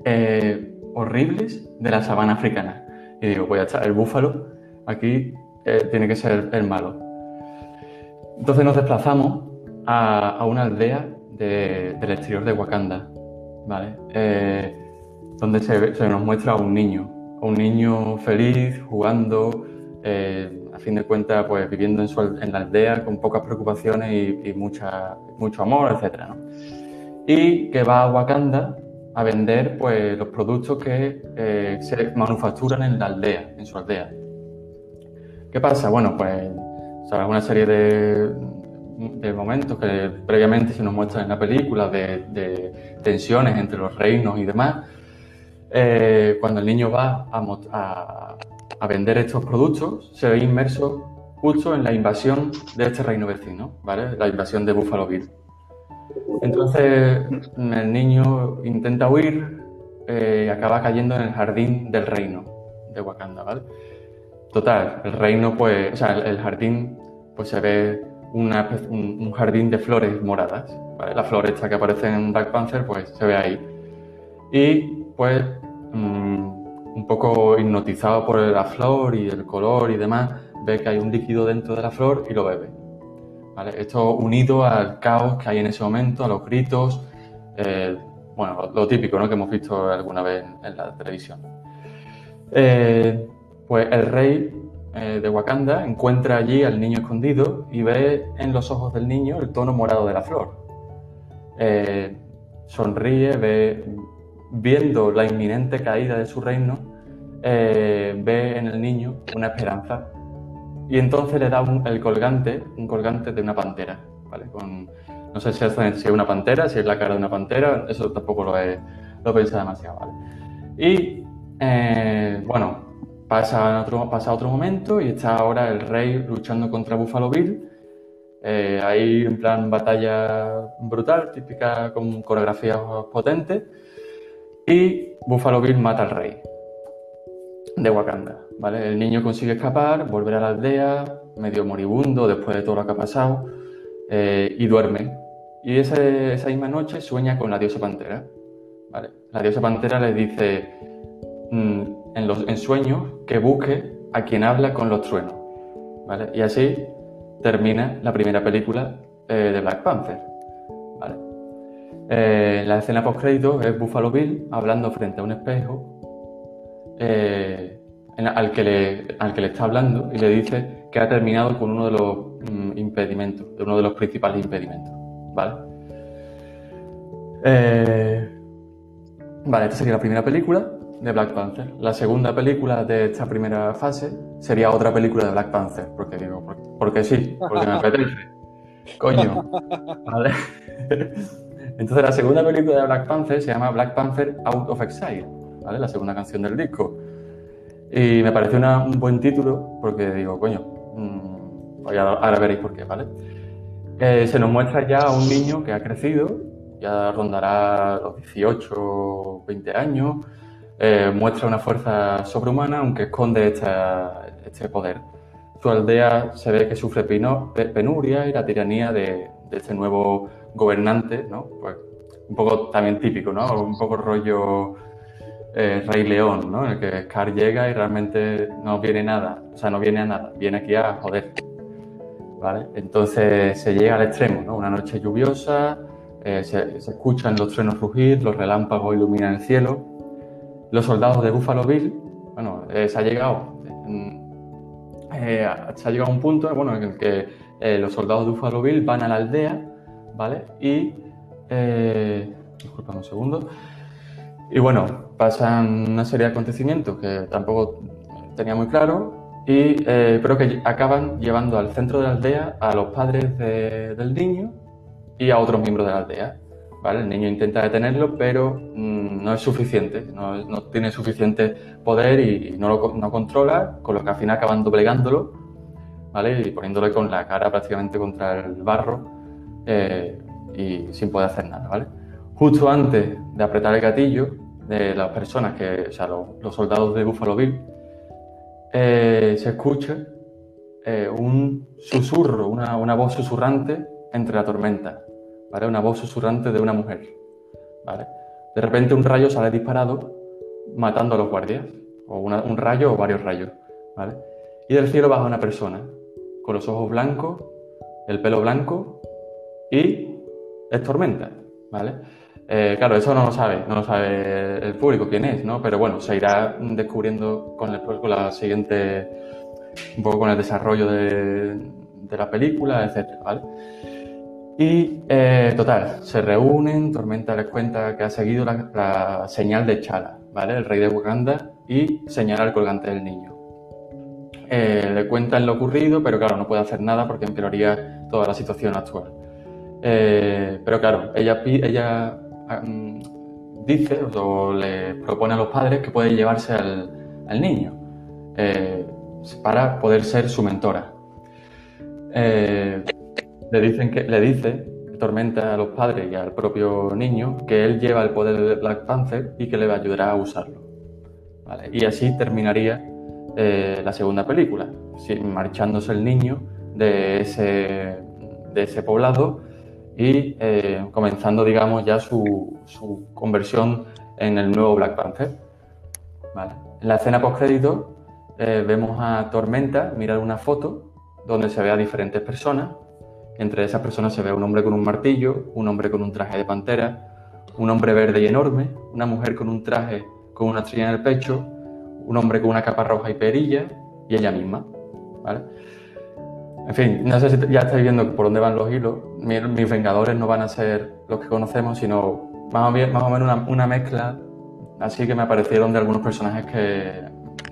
eh, horribles de la sabana africana. Y digo, pues ya está, el búfalo aquí eh, tiene que ser el malo. Entonces nos desplazamos a, una aldea del exterior de Wakanda, ¿vale? Eh, donde se, nos muestra a un niño, un niño feliz, jugando, eh, a fin de cuentas, pues viviendo en, la aldea con pocas preocupaciones y, mucha, mucho amor, etc. Y que va a Wakanda a vender pues, los productos que se manufacturan en la aldea, en su aldea. ¿Qué pasa? Bueno, pues ¿sabes? una serie de, momentos que previamente se nos muestran en la película, de, tensiones entre los reinos y demás. Eh, cuando el niño va a, vender estos productos, se ve inmerso justo en la invasión de este reino vecino, ¿vale? La invasión de Buffalo Bill. Entonces el niño intenta huir eh, y acaba cayendo en el jardín del reino de Wakanda, ¿vale? Total, el reino, pues, o sea, el, jardín, pues se ve un, jardín de flores moradas. ¿vale? La flor esta que aparece en Black Panther, pues se ve ahí. Y pues, mm, un poco hipnotizado por la flor y el color y demás, ve que hay un líquido dentro de la flor y lo bebe. ¿vale? Esto unido al caos que hay en ese momento, a los gritos, eh, bueno, lo típico ¿no? que hemos visto alguna vez en, la televisión. Eh, pues el rey eh, de Wakanda encuentra allí al niño escondido y ve en los ojos del niño el tono morado de la flor. Sonríe, ve, viendo la inminente caída de su reino, eh, ve en el niño una esperanza y entonces le da el colgante, un colgante de una pantera, ¿vale? Con, no sé si es, una pantera, si es la cara de una pantera, eso tampoco lo he, lo pensado demasiado, ¿vale? Y, bueno, Pasa otro, pasa otro momento y está ahora el rey luchando contra Buffalo Bill. Eh, ahí en plan batalla brutal, típica con coreografías potentes. Y Buffalo Bill mata al rey de Wakanda. ¿vale? El niño consigue escapar, volver a la aldea, medio moribundo después de todo lo que ha pasado, eh, y duerme. Y esa misma noche sueña con la diosa pantera. ¿vale? La diosa pantera le dice, mm, en, los, en sueños que busque a quien habla con los truenos. ¿vale? Y así termina la primera película eh, de Black Panther. ¿vale? Eh, la escena post crédito es Buffalo Bill hablando frente a un espejo eh, al, que le, al que le está hablando y le dice que ha terminado con uno de los mm, impedimentos, de uno de los principales impedimentos. ¿vale? vale, esta sería la primera película de Black Panther. La segunda película de esta primera fase sería otra película de Black Panther, porque digo, porque, sí, porque me apetece. Coño. ¿Vale? Entonces la segunda película de Black Panther se llama Black Panther Out of Exile, ¿vale? La segunda canción del disco. Y me pareció un buen título porque digo, coño, mmm, ahora veréis por qué, ¿vale? Eh, se nos muestra ya a un niño que ha crecido, ya rondará los 18 o 20 años, eh, muestra una fuerza sobrehumana, aunque esconde este poder. Su aldea se ve que sufre penuria y la tiranía de, este nuevo gobernante, ¿no? Pues un poco también típico, ¿no? Un poco rollo eh, Rey León, ¿no? En el que Scar llega y realmente no viene nada, o sea, no viene a nada, viene aquí a joder. ¿Vale? Entonces se llega al extremo, ¿no? Una noche lluviosa, eh, se, escuchan los truenos rugir, los relámpagos iluminan el cielo los soldados de Buffalo Bill, bueno, eh, se ha llegado, se ha llegado a un punto bueno, en el que los soldados de Buffalo Bill van a la aldea, ¿vale? Y, disculpame un segundo, y bueno, pasan una serie de acontecimientos que tampoco tenía muy claro, y, pero que acaban llevando al centro de la aldea a los padres del niño y a otros miembros de la aldea. El niño intenta detenerlo, pero mm, no es suficiente, no, tiene suficiente poder y, no lo no controla, con lo que al final acaban doblegándolo, ¿vale? Y poniéndole con la cara prácticamente contra el barro eh, y sin poder hacer nada, ¿vale? Justo antes de apretar el gatillo de las personas que, o sea, los, soldados de Buffalo Bill, eh, se escucha eh, un susurro, una, una, voz susurrante entre la tormenta, ¿vale? Una voz susurrante de una mujer, ¿vale? De repente un rayo sale disparado matando a los guardias, o un rayo o varios rayos, ¿vale? Y del cielo baja una persona, con los ojos blancos, el pelo blanco y es tormenta, ¿vale? Eh, claro, eso no lo sabe, no lo sabe el público quién es, ¿no? Pero bueno, se irá descubriendo con, el, con la siguiente, un poco con el desarrollo de, la película, etcétera, ¿vale? Y eh, total, se reúnen, Tormenta les cuenta que ha seguido la, señal de Chala, ¿vale? El rey de Wakanda, y señala el colgante del niño. Eh, le cuentan lo ocurrido, pero claro, no puede hacer nada porque empeoraría toda la situación actual. Eh, pero claro, ella, ella dice o le propone a los padres que puede llevarse al, niño para poder ser su mentora le, dicen que, le dice Tormenta a los padres y al propio niño que él lleva el poder de Black Panther y que le va a usarlo. Y así terminaría eh, la segunda película, marchándose el niño de ese, de ese poblado y eh, comenzando, digamos, ya su, su, conversión en el nuevo Black Panther. En la escena post-crédito eh, vemos a Tormenta mirar una foto donde se ve a diferentes personas entre esas personas se ve un hombre con un martillo, un hombre con un traje de pantera, un hombre verde y enorme, una mujer con un traje con una estrella en el pecho, un hombre con una capa roja y perilla y ella misma. ¿vale? En fin, no sé si ya estáis viendo por dónde van los hilos. Mis, Vengadores no van a ser los que conocemos, sino más o, más o menos una, mezcla así que me aparecieron de algunos personajes que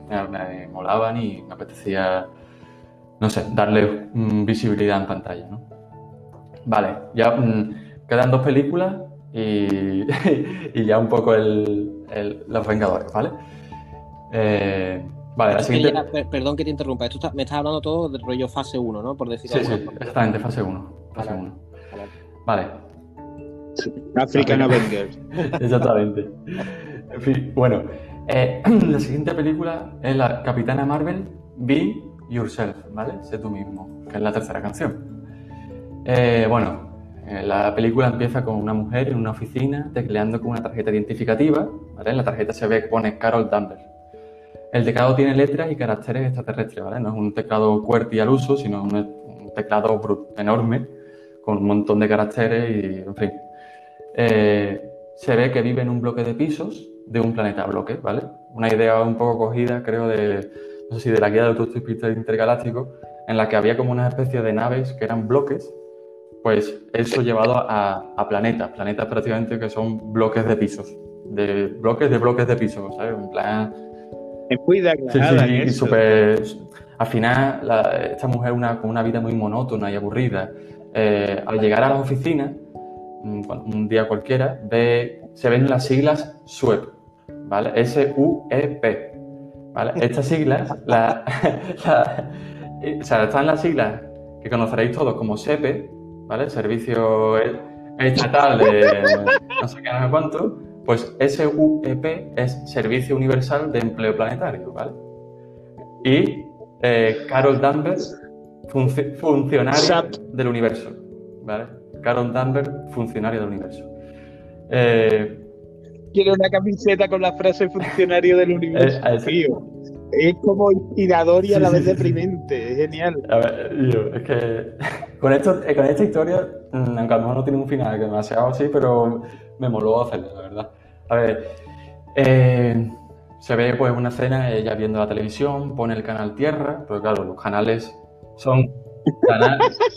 me, molaban y me apetecía, no sé, darle visibilidad en pantalla. ¿no? Vale, ya mm, quedan dos películas y, ya un poco el, Los Vengadores, ¿vale? Eh, vale, la siguiente... perdón que te interrumpa, esto me estás hablando todo del rollo fase 1, ¿no? Por decir sí, sí, exactamente, fase 1. Fase 1. Vale. African Avengers. exactamente. En fin, bueno, eh, la siguiente película es la Capitana Marvel, Be Yourself, ¿vale? Sé tú mismo, que es la tercera canción. Eh, bueno, eh, la película empieza con una mujer en una oficina tecleando con una tarjeta identificativa. En la tarjeta se ve que pone Carol Danvers. El teclado tiene letras y caracteres extraterrestres, ¿vale? No es un teclado QWERTY al uso, sino un, teclado enorme con un montón de caracteres y, en fin. Eh, se ve que vive en un bloque de pisos de un planeta bloque, ¿vale? Una idea un poco cogida, creo, de, no sé si de la guía de autostopista intergaláctico, en la que había como una especie de naves que eran bloques pues eso llevado a, planetas, planetas prácticamente que son bloques de pisos, de bloques de bloques de pisos, ¿sabes? En plan... Es muy de sí, sí, y súper... Al final, esta mujer una, con una vida muy monótona y aburrida, eh, al llegar a la oficina, mm, un día cualquiera, ve, se ven las siglas SUEP, ¿vale? S-U-E-P, ¿vale? Estas siglas, la, o sea, están las siglas que conoceréis todos como SEPE, ¿vale? Servicio estatal de no sé qué, no sé cuánto, pues SUEP es Servicio Universal de Empleo Planetario, ¿vale? Y eh, Carol Danvers, funcionario del universo, ¿vale? Carol Danvers, funcionario del universo. Eh, Quiero una camiseta con la frase funcionario del universo, es como inspirador y a la vez deprimente, es genial. A ver, yo, es que con, esto, eh, con esta historia, mm, aunque a lo mejor no tiene un final que demasiado así, pero me moló hacerlo, la verdad. A ver, eh, se ve pues una escena, ella viendo la televisión, pone el canal Tierra, pero claro, los canales son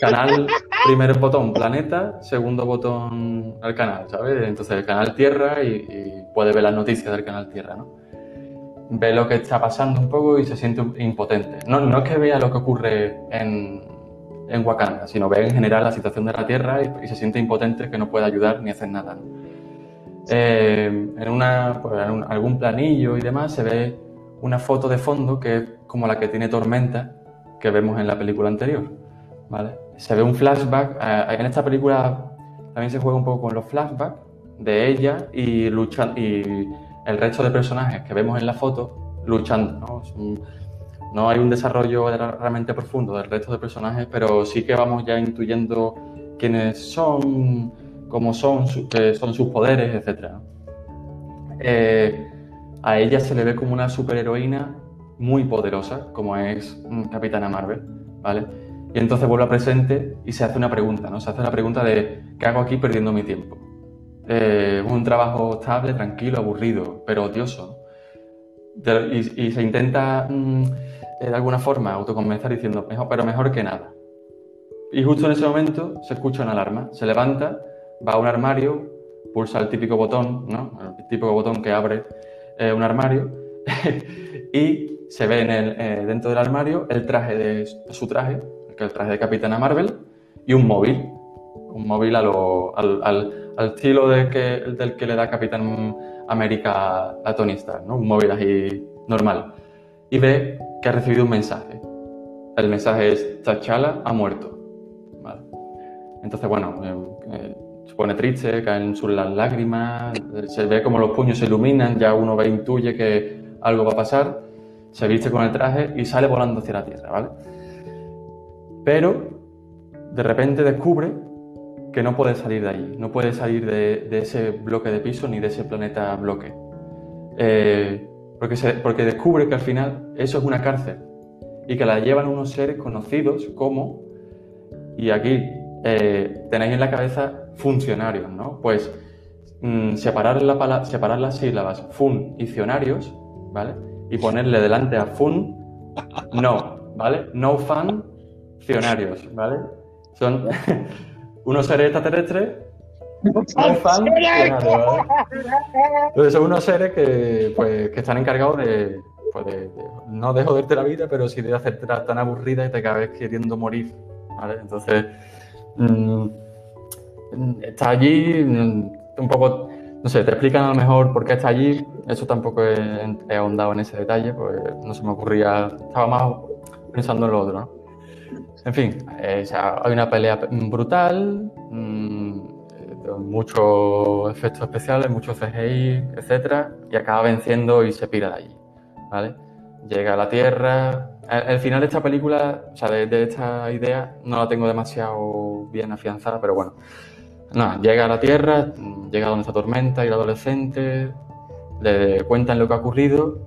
canal, primer botón planeta, segundo botón al canal, ¿sabes? Entonces el canal Tierra y, y puede ver las noticias del canal Tierra, ¿no? ve lo que está pasando un poco y se siente impotente. No, no es que vea lo que ocurre en, en Wakanda, sino ve en general la situación de la Tierra y, se siente impotente que no puede ayudar ni hacer nada. Eh, en, una, pues, en algún planillo y demás se ve una foto de fondo que es como la que tiene Tormenta que vemos en la película anterior. ¿vale? Se ve un flashback. eh, en esta película también se juega un poco con los flashbacks de ella y, lucha, y el resto de personajes que vemos en la foto luchando. ¿no? Un- no hay un desarrollo realmente profundo del resto de personajes, pero sí que vamos ya intuyendo quiénes son, cómo son, son sus poderes, etc. Eh, a ella se le ve como una superheroína muy poderosa, como es mm, Capitana Marvel, ¿vale? Y entonces vuelve a presente y se hace una pregunta, ¿no? Se hace la pregunta de ¿qué hago aquí perdiendo mi tiempo? Eh, un trabajo estable, tranquilo, aburrido, pero odioso. Y se intenta mm, eh, de alguna forma autoconvencer diciendo, mejor, pero mejor que nada. Y justo en ese momento se escucha una alarma. Se levanta, va a un armario, pulsa el típico botón, ¿no? El típico botón que abre eh, un armario y se ve en el, eh, dentro del armario el traje de su traje, que es el traje de Capitana Marvel, y un móvil. Un móvil a lo- al, al- al estilo de que, del que le da Capitán América a Tony Stark, ¿no? Un móvil así normal. Y ve que ha recibido un mensaje. El mensaje es T'Challa ha muerto. Vale. Entonces, bueno, eh, eh, se pone triste, caen sus las lágrimas, se ve como los puños se iluminan, ya uno ve, intuye que algo va a pasar, se viste con el traje y sale volando hacia la Tierra, ¿vale? Pero de repente descubre que no puede salir de allí, no puede salir de, ese bloque de piso ni de ese planeta bloque. Eh, porque, porque descubre que al final eso es una cárcel y que la llevan unos seres conocidos como, y aquí eh, tenéis en la cabeza funcionarios, ¿no? Pues mm, separar, la separar las sílabas funcionarios, ¿vale? Y ponerle delante a fun, no, ¿vale? No fan, funcionarios, ¿vale? Son unos seres extraterrestres no fan. Entonces son unos seres que, pues, que están encargados de, pues, de- de- no de joderte la vida, pero sí de hacerte tan aburrida y te acabes queriendo morir. ¿vale? Entonces, mm, está allí, mm, un poco, no sé, te explican a lo mejor por qué está allí. Eso tampoco he, ahondado en ese detalle, pues no se me ocurría, estaba más pensando en lo otro. ¿no? En fin, eh, o sea, hay una pelea brutal, mm, muchos efectos especiales, muchos CGI, etcétera, y acaba venciendo y se pira de allí, ¿vale? Llega a la Tierra. El, el final de esta película, o sea, de, de esta idea, no la tengo demasiado bien afianzada, pero bueno. Nada, llega a la Tierra, llega donde está Tormenta y el adolescente, le cuentan lo que ha ocurrido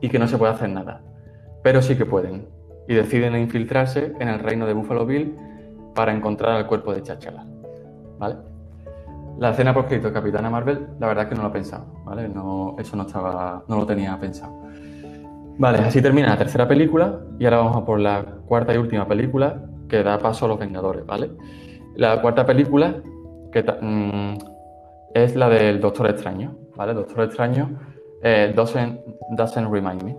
y que no se puede hacer nada. Pero sí que pueden. Y deciden infiltrarse en el reino de Buffalo Bill para encontrar el cuerpo de Chachala. ¿Vale? La escena por escrito Capitana Marvel, la verdad es que no lo he pensado, ¿vale? No, eso no estaba, no lo tenía pensado. Vale, así termina la tercera película y ahora vamos a por la cuarta y última película que da paso a los Vengadores, ¿vale? La cuarta película que mm, es la del Doctor Extraño, ¿vale? Doctor Extraño eh, doesn't, doesn't remind me.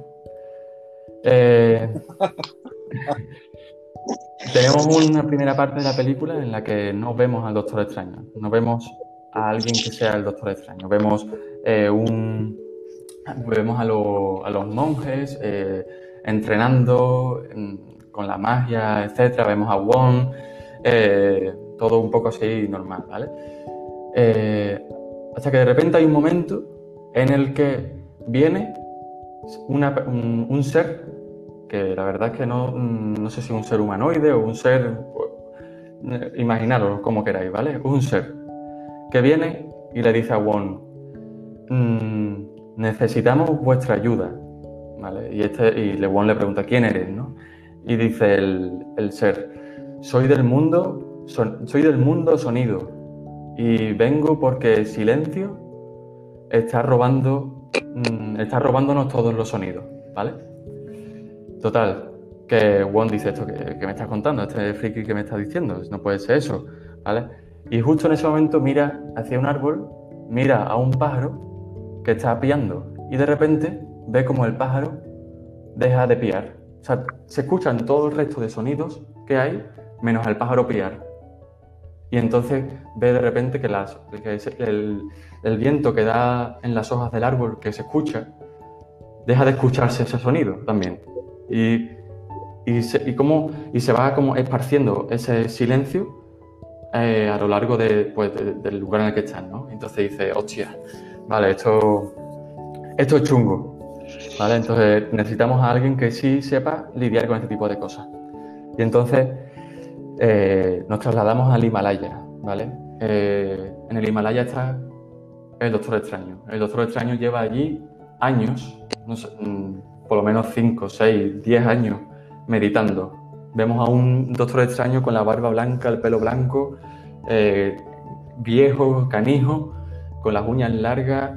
Eh, tenemos una primera parte de la película en la que no vemos al Doctor Extraño, no vemos a alguien que sea el Doctor Extraño, vemos eh, un vemos a, lo- a los monjes eh, entrenando mm, con la magia, etcétera, vemos a Wong, eh, todo un poco así normal, ¿vale? Eh, hasta que de repente hay un momento en el que viene un, ser que la verdad es que no, mm, no sé si un ser humanoide o un ser, imaginaros como queráis, ¿vale? Un ser que viene y le dice a Wong, "Mm, necesitamos vuestra ayuda, ¿vale? Y, este, y le- le pregunta, ¿quién eres, no? Y dice el, el ser, soy del mundo, soy del mundo sonido y vengo porque silencio está robando, mm, está robándonos todos los sonidos, ¿vale? Total, que Wong dice esto que, que me estás contando, este friki que me estás diciendo, no puede ser eso, ¿vale? Y justo en ese momento mira hacia un árbol, mira a un pájaro que está piando y de repente ve como el pájaro deja de piar. O sea, se escuchan todo el resto de sonidos que hay menos el pájaro piar. Y entonces ve de repente que, las, el, viento que da en las hojas del árbol que se escucha, deja de escucharse ese sonido también. Y, y, se, y, cómo, y se va como esparciendo ese silencio eh, a lo largo de, pues, de- del lugar en el que están, ¿no? Entonces dice, hostia, vale, esto, esto es chungo, ¿vale? Entonces necesitamos a alguien que sí sepa lidiar con este tipo de cosas. Y entonces eh, nos trasladamos al Himalaya, ¿vale? Eh, en el Himalaya está el Doctor Extraño. El Doctor Extraño lleva allí años, no sé, mm, por lo menos 5, 6, 10 años meditando. Vemos a un Doctor Extraño con la barba blanca, el pelo blanco, eh, viejo, canijo, con las uñas largas,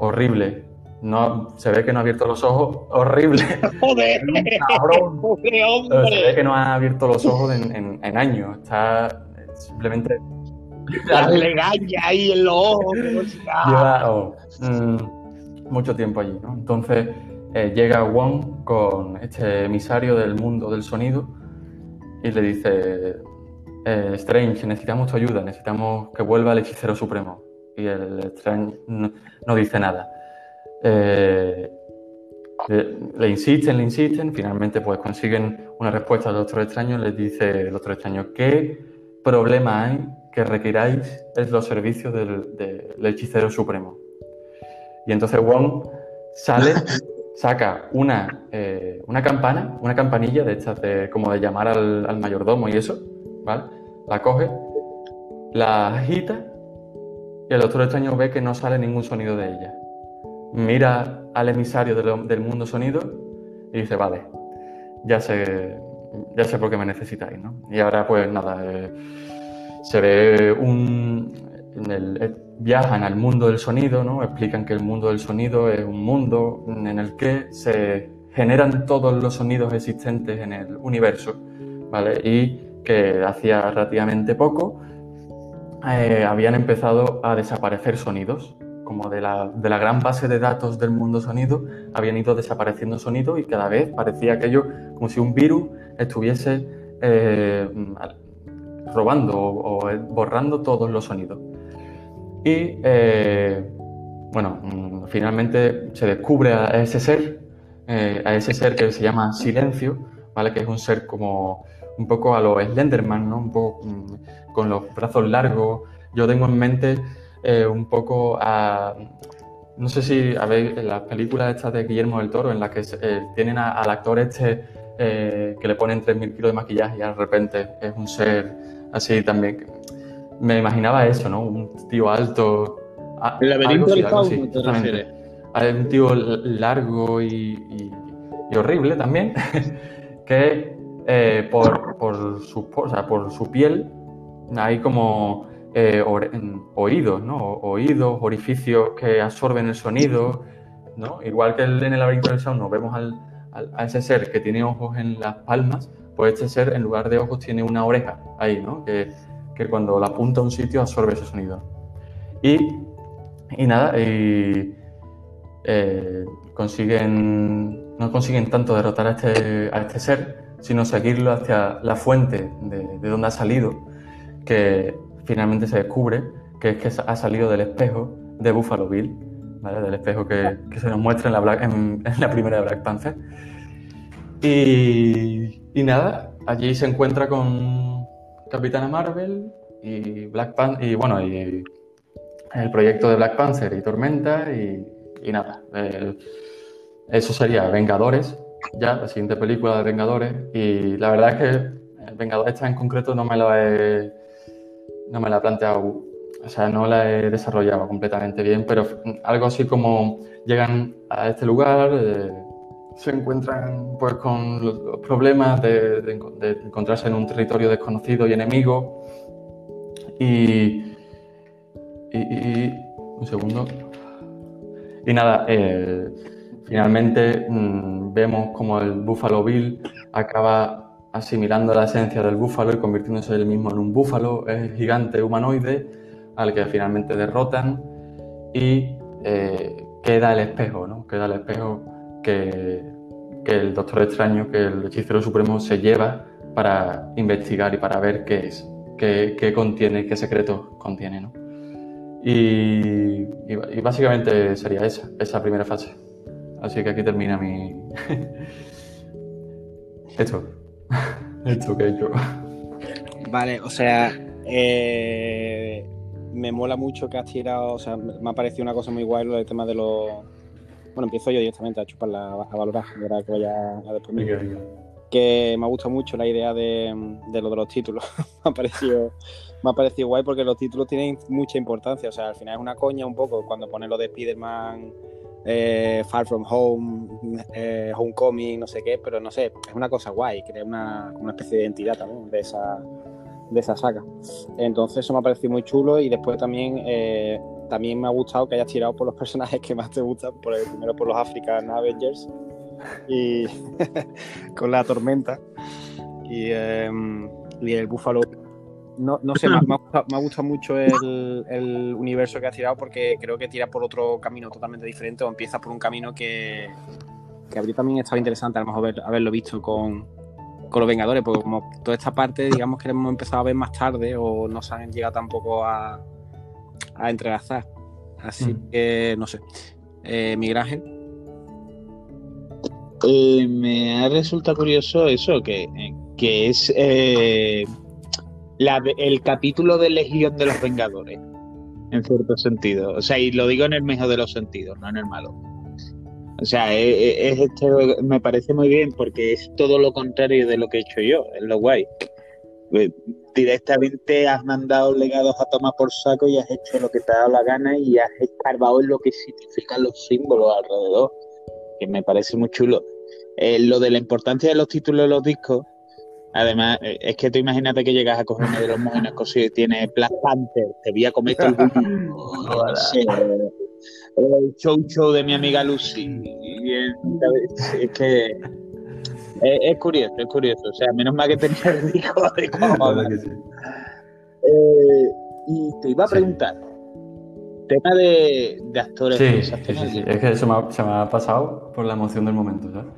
horrible. No, se ve que no ha abierto los ojos, horrible. ¡Joder! Cabrón. ¡Pobre Pero se ve hombre! que no ha abierto los ojos en, en- en años. Está simplemente. La legaña ahí en los ojos. Lleva oh, mm, mucho tiempo allí, ¿no? Entonces eh, llega Wong con este emisario del mundo del sonido y le dice: eh, Strange, necesitamos tu ayuda, necesitamos que vuelva el hechicero supremo. Y el Strange no, no dice nada. Eh, le, le insisten, le insisten, finalmente pues consiguen una respuesta al Doctor Extraño, les dice el Doctor Extraño, ¿qué problema hay que requiráis es los servicios del, del hechicero supremo? Y entonces Wong sale, saca una, eh, una campana, una campanilla de estas de, como de llamar al, al mayordomo y eso, ¿vale? La coge, la agita y el Doctor Extraño ve que no sale ningún sonido de ella mira al emisario del mundo sonido y dice, vale, ya sé, ya sé por qué me necesitáis, ¿no? Y ahora pues nada, eh, se ve un... eh, viajan al mundo del sonido, ¿no? Explican que el mundo del sonido es un mundo en el que se generan todos los sonidos existentes en el universo, ¿vale? Y que hacía relativamente poco eh, habían empezado a desaparecer sonidos, como de la, de la gran base de datos del mundo sonido, habían ido desapareciendo sonidos y cada vez parecía aquello como si un virus estuviese eh, robando o, o borrando todos los sonidos. Y eh, bueno, mm, finalmente se descubre a ese ser, eh, a ese ser que se llama Silencio, ¿vale? Que es un ser como un poco a los Slenderman, ¿no? Un mm, con los brazos largos. Yo tengo en mente eh, un poco a. No sé si habéis en las películas estas de Guillermo del Toro, en las que eh, tienen a- al actor este eh, que le ponen 3.000 kilos de maquillaje y de repente es un ser así también. Me imaginaba eso, ¿no? Un tío alto. a- El laberinto del fauno, ¿te refieres? Un tío largo y, y- y horrible también, que eh, por, por, su, o sea, por su piel hay como eh, oídos, ¿no? Oídos, orificios que absorben el sonido, ¿no? Igual que en el laberinto del sauno vemos al- a ese ser que tiene ojos en las palmas, pues este ser en lugar de ojos tiene una oreja ahí, ¿no? Que, que cuando la apunta a un sitio absorbe ese sonido. Y, y nada, y, eh, consiguen, no consiguen tanto derrotar a este, a este ser, sino seguirlo hacia la fuente de, de donde ha salido, que finalmente se descubre que es que ha salido del espejo de Buffalo Bill, ¿vale? del espejo que, que se nos muestra en la, Black- en- la primera de Black Panther. Y, y nada, allí se encuentra con Capitana Marvel y Black Panther, y bueno, y el proyecto de Black Panther y Tormenta y, y nada. eso sería Vengadores, ya, la siguiente película de Vengadores. Y la verdad es que Vengadores esta en concreto no me la he, no me la he planteado, o sea, no la he desarrollado completamente bien, pero algo así como llegan a este lugar, eh, se encuentran pues con los problemas de, de enco- de encontrarse en un territorio desconocido y enemigo. Y- y- un segundo. Y nada, eh, finalmente mm, vemos como el Buffalo Bill acaba asimilando la esencia del búfalo y convirtiéndose él mismo en un búfalo eh, gigante humanoide al que finalmente derrotan y eh, queda el espejo, ¿no? Queda el espejo que, que el Doctor Extraño, que el Hechicero Supremo se lleva para investigar y para ver qué es, qué, qué contiene, qué secretos contiene, ¿no? Y, y- y básicamente sería esa, esa primera fase. Así que aquí termina mi... Esto. Hecho que hecho. Vale, o sea, eh, me mola mucho que has tirado, o sea, me ha parecido una cosa muy guay lo del tema de los... Bueno, empiezo yo directamente a chuparla, a valorar, ahora que vaya a después. Venga, venga. que me ha gustado mucho la idea de, de lo de los títulos. me, ha parecido, me ha parecido guay porque los títulos tienen mucha importancia. O sea, al final es una coña un poco cuando pone lo de Spider-Man, eh, Far From Home, eh, Homecoming, no sé qué, pero no sé, es una cosa guay, crea una, una especie de identidad también de esa, de esa saga. Entonces eso me ha parecido muy chulo y después también, eh, también me ha gustado que hayas tirado por los personajes que más te gustan, primero por los African Avengers y con la tormenta y, eh, y el búfalo. No, no sé, me, me ha gustado, me ha gustado mucho el, el universo que has tirado porque creo que tira por otro camino totalmente diferente o empieza por un camino que, que habría también estado interesante a lo mejor haber- haberlo visto con, con los Vengadores, porque como toda esta parte, digamos que la hemos empezado a ver más tarde o no se han llegado tampoco a, a entrelazar. Así Mm. que, no sé. Eh, Miguel Ángel. Eh, me ha resultado curioso eso, que, que es eh, la- el capítulo de Legión de los Vengadores, en cierto sentido. O sea, y lo digo en el mejor de los sentidos, no en el malo. O sea, es, es este, me parece muy bien porque es todo lo contrario de lo que he hecho yo, es lo guay. Eh, Directamente has mandado legados a tomar por saco y has hecho lo que te ha dado la gana y has escarbado en lo que significan los símbolos alrededor, que me parece muy chulo. Eh, lo de la importancia de los títulos de los discos, además, eh, es que tú imagínate que llegas a coger uno de los cosidos y tiene Black Panther, te voy a comer todo el sé, show show de mi amiga Lucy. y es, es que es, es curioso, es curioso. O sea, menos mal que tenía el disco de cómo sí. eh, y te iba a Sí. preguntar, tema de, de actores Sí, sí, sí. Es que eso me ha, se me ha pasado por la emoción del momento, ¿sabes?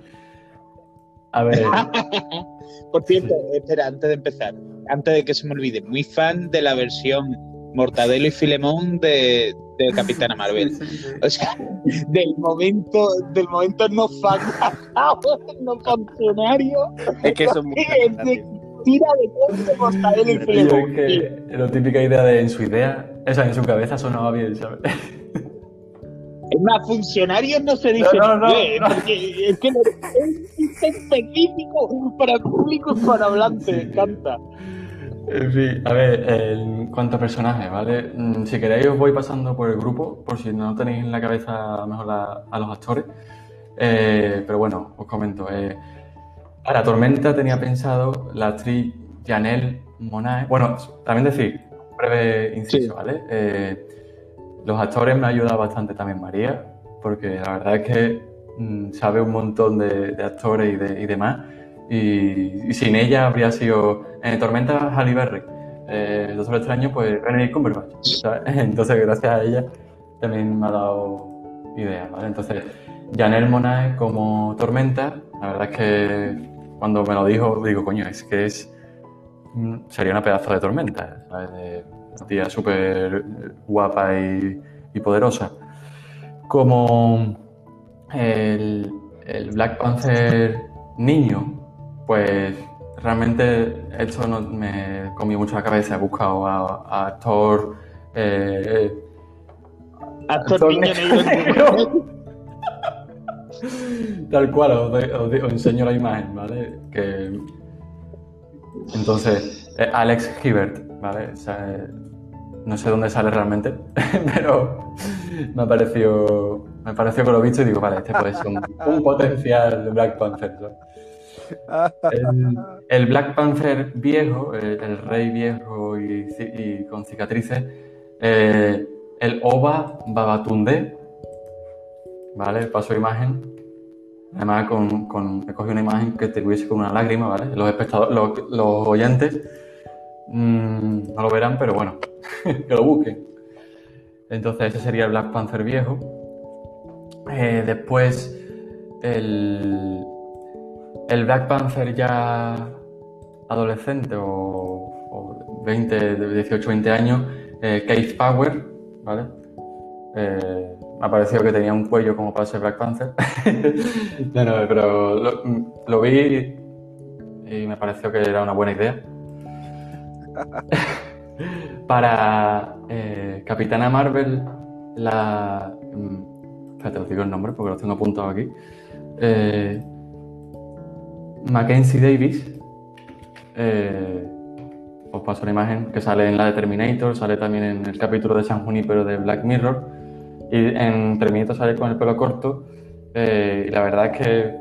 A ver, Por cierto, espera, antes de empezar, antes de que se me olvide, muy fan de la versión Mortadelo y Filemón de, de Capitana Marvel. O sea, del momento, del momento no fan, no funcionario, Es que eso es muy es de tira de coche Mortadelo y Yo Filemón. es que la típica idea de en su idea, esa en su cabeza sonaba bien, ¿sabes? Es más, funcionarios no se dice No, no, no, inglés, porque es que es específico para público hispanohablante, me encanta. En fin, a ver, en cuanto a personajes, ¿vale? Mm, Si queréis os voy pasando por el grupo, por si no tenéis en la cabeza a lo mejor a los actores. Eh, pero bueno, os comento. eh, a la tormenta tenía pensado la actriz Janelle Monáe. Bueno, también decir, breve inciso, Sí. ¿vale? Eh, los actores me ha ayudado bastante también María, porque la verdad es que mm, sabe un montón de, de actores y, de- y demás. Y, y sin ella habría sido en Tormenta Halle Berry. Eh, Doctor Extraño, pues Benedict Cumberbatch. ¿sabes? Entonces, gracias a ella también me ha dado ideas, ¿vale? Entonces, Janelle Monáe como Tormenta, la verdad es que cuando me lo dijo, digo, coño, es que es mm, sería una pedazo de tormenta, ¿sabes? De una tía súper guapa y, y poderosa. Como el, el Black Panther niño, pues realmente esto no me comió mucho la cabeza. He buscado a, a actor. eh, Actor Actor niño negro. negro. Tal cual, os, de- os de- os enseño la imagen, ¿vale? Que... Entonces, eh, Alex Hibbert, ¿vale? O sea, eh, no sé dónde sale realmente, pero me ha parecido, me pareció que lo visto y digo, vale, este puede ser un, un potencial Black Panther. El, Black Panther viejo, el, rey viejo y, con cicatrices, eh, el Oba Babatunde, ¿vale? Paso imagen. Además, con, con, he cogido una imagen que te hubiese con una lágrima, ¿vale? Los espectadores, los oyentes mm, no lo verán, pero bueno, que lo busquen. Entonces, ese sería el Black Panther viejo. Eh, después, el, el Black Panther ya adolescente o, o 20, de 18, 20 años, eh, Power, ¿vale? Eh, me ha parecido que tenía un cuello como para ser Black Panther. no, no, pero lo vi y me pareció que era una buena idea. Para eh, Capitana Marvel, la. mm, Espérate, os digo el nombre porque lo tengo apuntado aquí. Eh, Mackenzie Davis. eh, os paso la imagen que sale en la de Terminator, sale también en el capítulo de San Junípero de Black Mirror. Y en Terminator sale con el pelo corto. y la verdad es que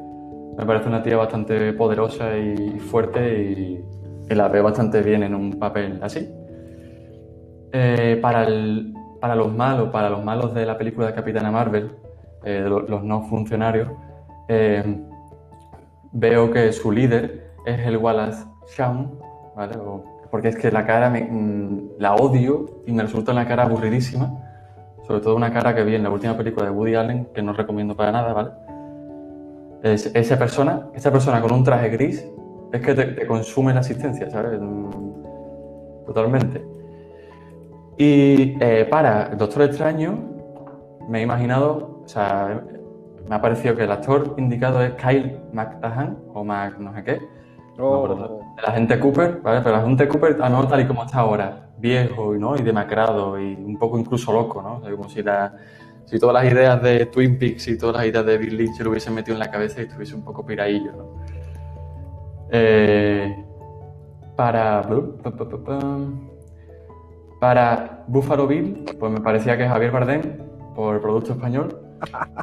me parece una tía bastante poderosa y fuerte y, y la veo bastante bien en un papel así. Eh, para, el- para los malos, para los malos de la película de Capitana Marvel, eh, los no funcionarios, eh, veo que su líder es el Wallace Shawn, ¿vale? O- porque es que la cara me- mm, la odio y me resulta una cara aburridísima, sobre todo una cara que vi en la última película de Woody Allen, que no recomiendo para nada, ¿vale? Es- esa persona, esa persona con un traje gris, es que te, te consume la asistencia, ¿sabes? Mm, Totalmente. Y eh, para el Doctor Extraño, me he imaginado, o sea, me ha parecido que el actor indicado es Kyle McTahan, o Mac no sé qué, Oh, no, pero el agente Cooper, ¿vale? Pero el agente Cooper, a lo mejor tal y como está ahora, viejo ¿no? y demacrado y un poco incluso loco, ¿no? O sea, como si, la, si todas las ideas de Twin Peaks y todas las ideas de Bill Lynch se lo hubiesen metido en la cabeza y estuviese un poco piraillo, ¿no? Eh, para... Para Buffalo Bill, pues me parecía que Javier Bardem, por el producto español,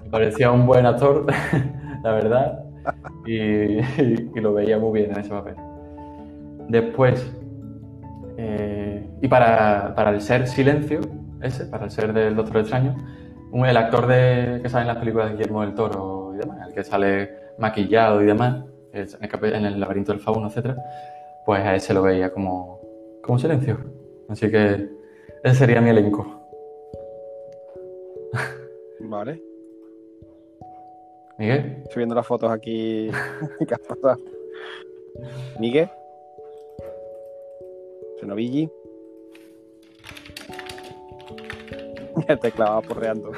me parecía un buen actor, la verdad, y, lo veía muy bien en ese papel. Después, eh, y para, para el ser Silencio, ese, para el ser del Doctor Extraño, el actor de, que sale en las películas de Guillermo del Toro y demás, el que sale maquillado y demás, el, en el laberinto del fauno, etc., pues a ese lo veía como, como Silencio. Así que ese sería mi elenco. Vale. Miguel, Estoy viendo las fotos aquí. ¿Qué ha pasado? Miguel. Senovilli. El teclado va porreando.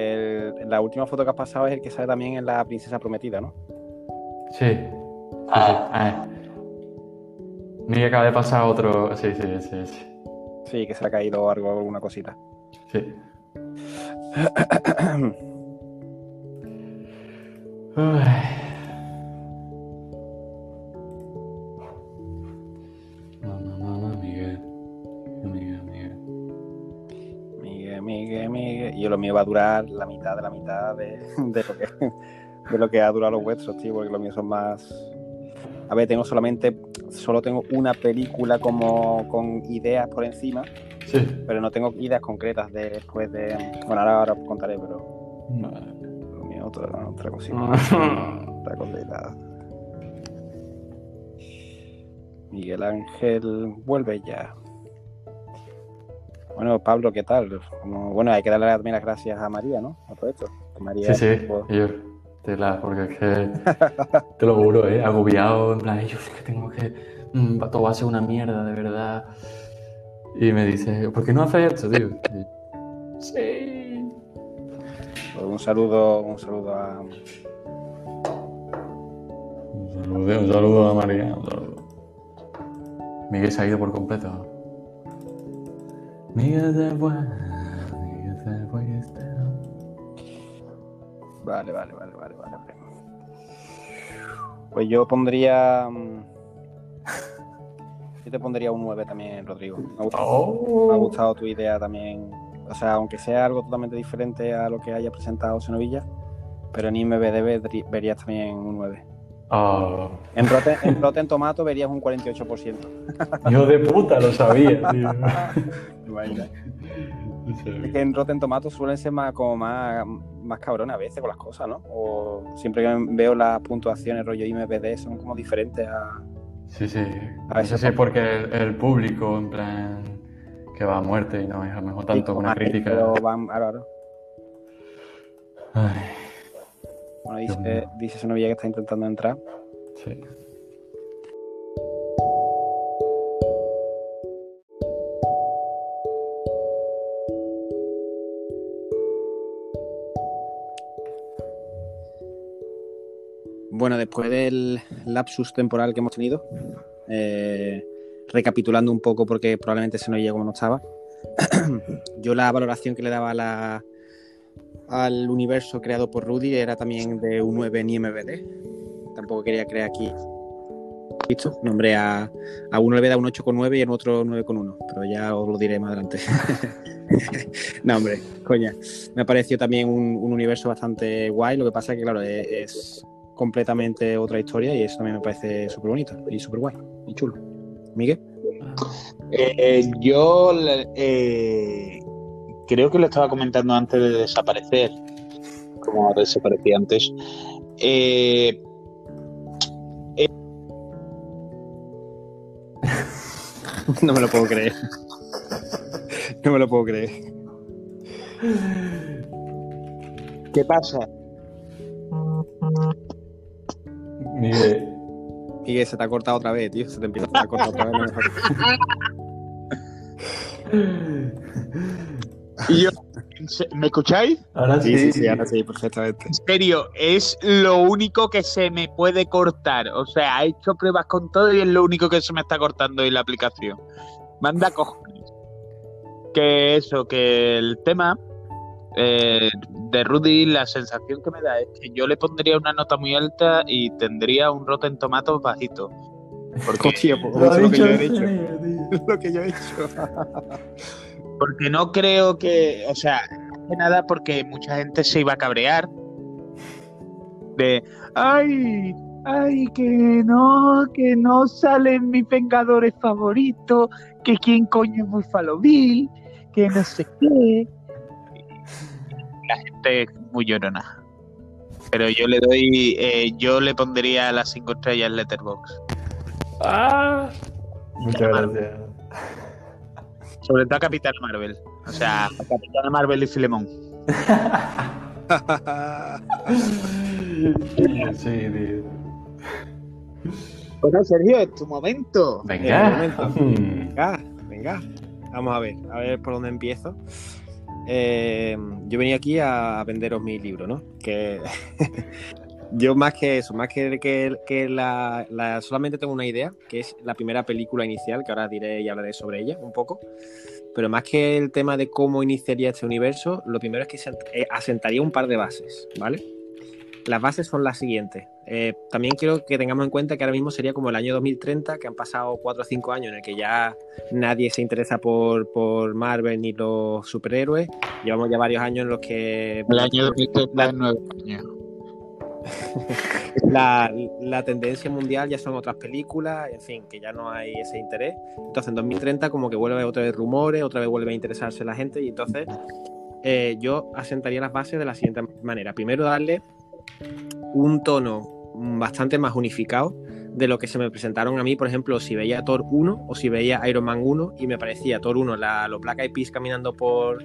El- la última foto que has pasado es el que sale también en La Princesa Prometida, ¿no? sí. sí, sí. Ah. Miguel acaba de pasar otro. Sí, sí, sí, sí. Sí, que se le ha caído algo, alguna cosita. sí. Ay. Y lo mío va a durar la mitad de la mitad de, de lo, que, de lo que ha durado los vuestros, tío, porque los míos son más. A ver, tengo solamente. Solo tengo una película como con ideas por encima, Sí. pero no tengo ideas concretas de- después de. Bueno, ahora, ahora os contaré, pero lo mío otra, otra cosita. otra cosita. Miguel Ángel, vuelve ya. Bueno, Pablo, ¿qué tal? Como- bueno, hay que darle también las gracias a María, ¿no? A todo esto. Que María Sí, sí, yo, tela, porque es que, te lo juro, ¿eh? agobiado, en plan, yo es que tengo que, mm, va- todo va a ser una mierda, de verdad. Y me dice, ¿por qué no haces esto, tío? Y, sí. pues, un saludo, un saludo a. Un saludo, un saludo a María, un saludo. Miguel se ha ido por completo. Vale, vale, vale, vale, vale. vale. Pues yo pondría. mm, Yo te pondría un 9 también, Rodrigo. Me ha gustado. Me ha Oh. gustado tu idea también. O sea, aunque sea algo totalmente diferente a lo que haya presentado Senovilla, pero en IMBD dri- verías también un 9. Oh. En Rotten, en Rotten Tomato verías un 48%. Hijo de puta, lo sabía, tío. Es que en Rotten Tomatoes suelen ser más, como más, más cabrones a veces con las cosas, ¿no? O siempre que veo las puntuaciones rollo IMBD son como diferentes a... Sí, sí. A veces veces sí, porque el, el público, en plan, que va a muerte y no es a lo mejor tanto una crítica. Pero van, claro, Bueno, dice, dice Senovilla que está intentando entrar. sí. Bueno, después del lapsus temporal que hemos tenido, eh, recapitulando un poco porque probablemente se nos oía como no estaba, yo la valoración que le daba a la, al universo creado por Rudy era también de un 9 en IMBD. Tampoco quería crear aquí. Listo, nombré a, a uno le da un 8,9 y en otro 9,1, pero ya os lo diré más adelante. no, hombre, coña. Me ha parecido también un, un universo bastante guay. Lo que pasa es que, claro, es completamente otra historia y eso también me parece súper bonito y súper guay y chulo. Miguel. Eh, yo eh, creo que lo estaba comentando antes de desaparecer, como desaparecía antes. Eh, No me lo puedo creer. No me lo puedo creer. ¿Qué pasa? Miguel. Miguel, se te ha cortado otra vez, tío. Se te empieza a cortar otra vez. no. Y yo- ¿Me escucháis? Ahora sí. Sí, sí, sí, ahora sí, perfectamente. En serio, es lo único que se me puede cortar. O sea, he hecho pruebas con todo y es lo único que se me está cortando en la aplicación. Manda cojones. Que eso, que el tema eh, de Rudy, la sensación que me da es que yo le pondría una nota muy alta y tendría un Rotten Tomatoes bajito. Porque, pues, Lo es lo que yo he en hecho. serio, tío. Lo que yo he hecho. porque no creo que, o sea, más que nada porque mucha gente se iba a cabrear de, ay, ay, que no, que no salen mis Vengadores favoritos, que quién coño es Buffalo Bill, que no sé qué. La gente es muy llorona. Pero yo le doy, eh, yo le pondría las cinco estrellas en Letterboxd. Ah. Muchas gracias. Sobre todo a Capitán Marvel. O sea, a Capitán Marvel y Filemón. Sí, tío. Bueno, Sergio, es tu momento. Venga. Eh, momento. Mm. Venga, venga. Vamos a ver, a ver por dónde empiezo. Eh, yo venía aquí a venderos mi libro, ¿no? Que yo más que eso, más que, que, la, la- solamente tengo una idea, que es la primera película inicial, que ahora diré y hablaré sobre ella un poco. Pero más que el tema de cómo iniciaría este universo, lo primero es que eh, asentaría un par de bases, ¿vale? Las bases son las siguientes. Eh, también quiero que tengamos en cuenta que ahora mismo sería como el año 2030, que han pasado 4 o 5 años en el que ya nadie se interesa por, por Marvel ni los superhéroes. Llevamos ya varios años en los que El año 2030 es años. la, la tendencia mundial ya son otras películas, en fin, que ya no hay ese interés. Entonces en 2030 como que vuelve otra vez rumores, otra vez vuelve a interesarse la gente y entonces eh, yo asentaría las bases de la siguiente manera. Primero darle un tono bastante más unificado de lo que se me presentaron a mí, por ejemplo, si veía Thor 1 o si veía Iron Man 1 y me parecía Thor 1 la, los Black Eyed Peas caminando por,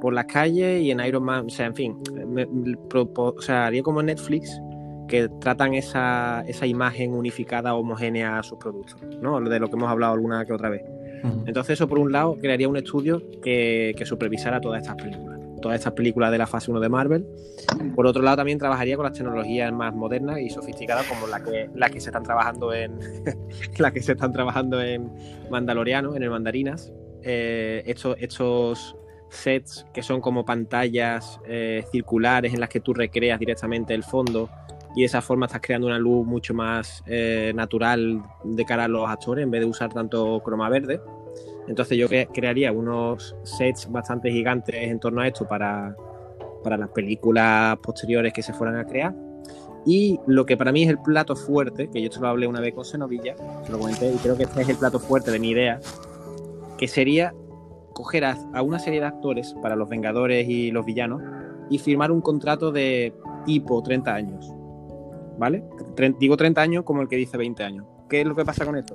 por las calles y en Iron Man, o sea, en fin, me- me o sea, haría como Netflix que tratan esa, esa imagen unificada, homogénea a sus productos, ¿no? De lo que hemos hablado alguna que otra vez. Mm. Entonces eso por un lado crearía un estudio que, que supervisara todas estas películas, todas estas películas de la fase 1 de Marvel. Por otro lado también trabajaría con las tecnologías más modernas y sofisticadas como la que, la que se están trabajando en la que se están trabajando en Mandaloriano, en el Mandarinas. Eh, estos, estos sets que son como pantallas eh, circulares en las que tú recreas directamente el fondo y de esa forma estás creando una luz mucho más eh, natural de cara a los actores en vez de usar tanto croma verde. Entonces yo cre- crearía unos sets bastante gigantes en torno a esto para, para las películas posteriores que se fueran a crear. Y lo que para mí es el plato fuerte, que yo esto lo hablé una vez con Senovilla, se lo comenté, y creo que este es el plato fuerte de mi idea, que sería coger a, a una serie de actores para los Vengadores y los villanos y firmar un contrato de tipo 30 años. ¿Vale? Tre- digo 30 años como el que dice 20 años. ¿Qué es lo que pasa con esto?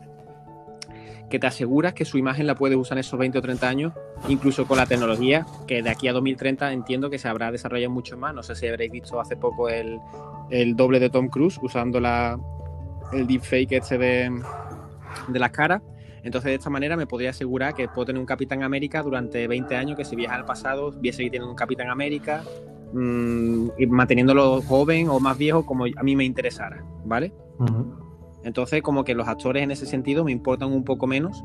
Que te aseguras que su imagen la puedes usar en esos 20 o 30 años, incluso con la tecnología, que de aquí a 2030 entiendo que se habrá desarrollado mucho más. No sé si habréis visto hace poco el, el doble de Tom Cruise usando la, el deepfake este de, de las caras. Entonces, de esta manera me podría asegurar que puedo tener un Capitán América durante 20 años, que si viaja al pasado, voy a seguir teniendo un Capitán América, mm, y manteniéndolo joven o más viejo como a mí me interesara, ¿vale? Entonces, como que los actores en ese sentido me importan un poco menos,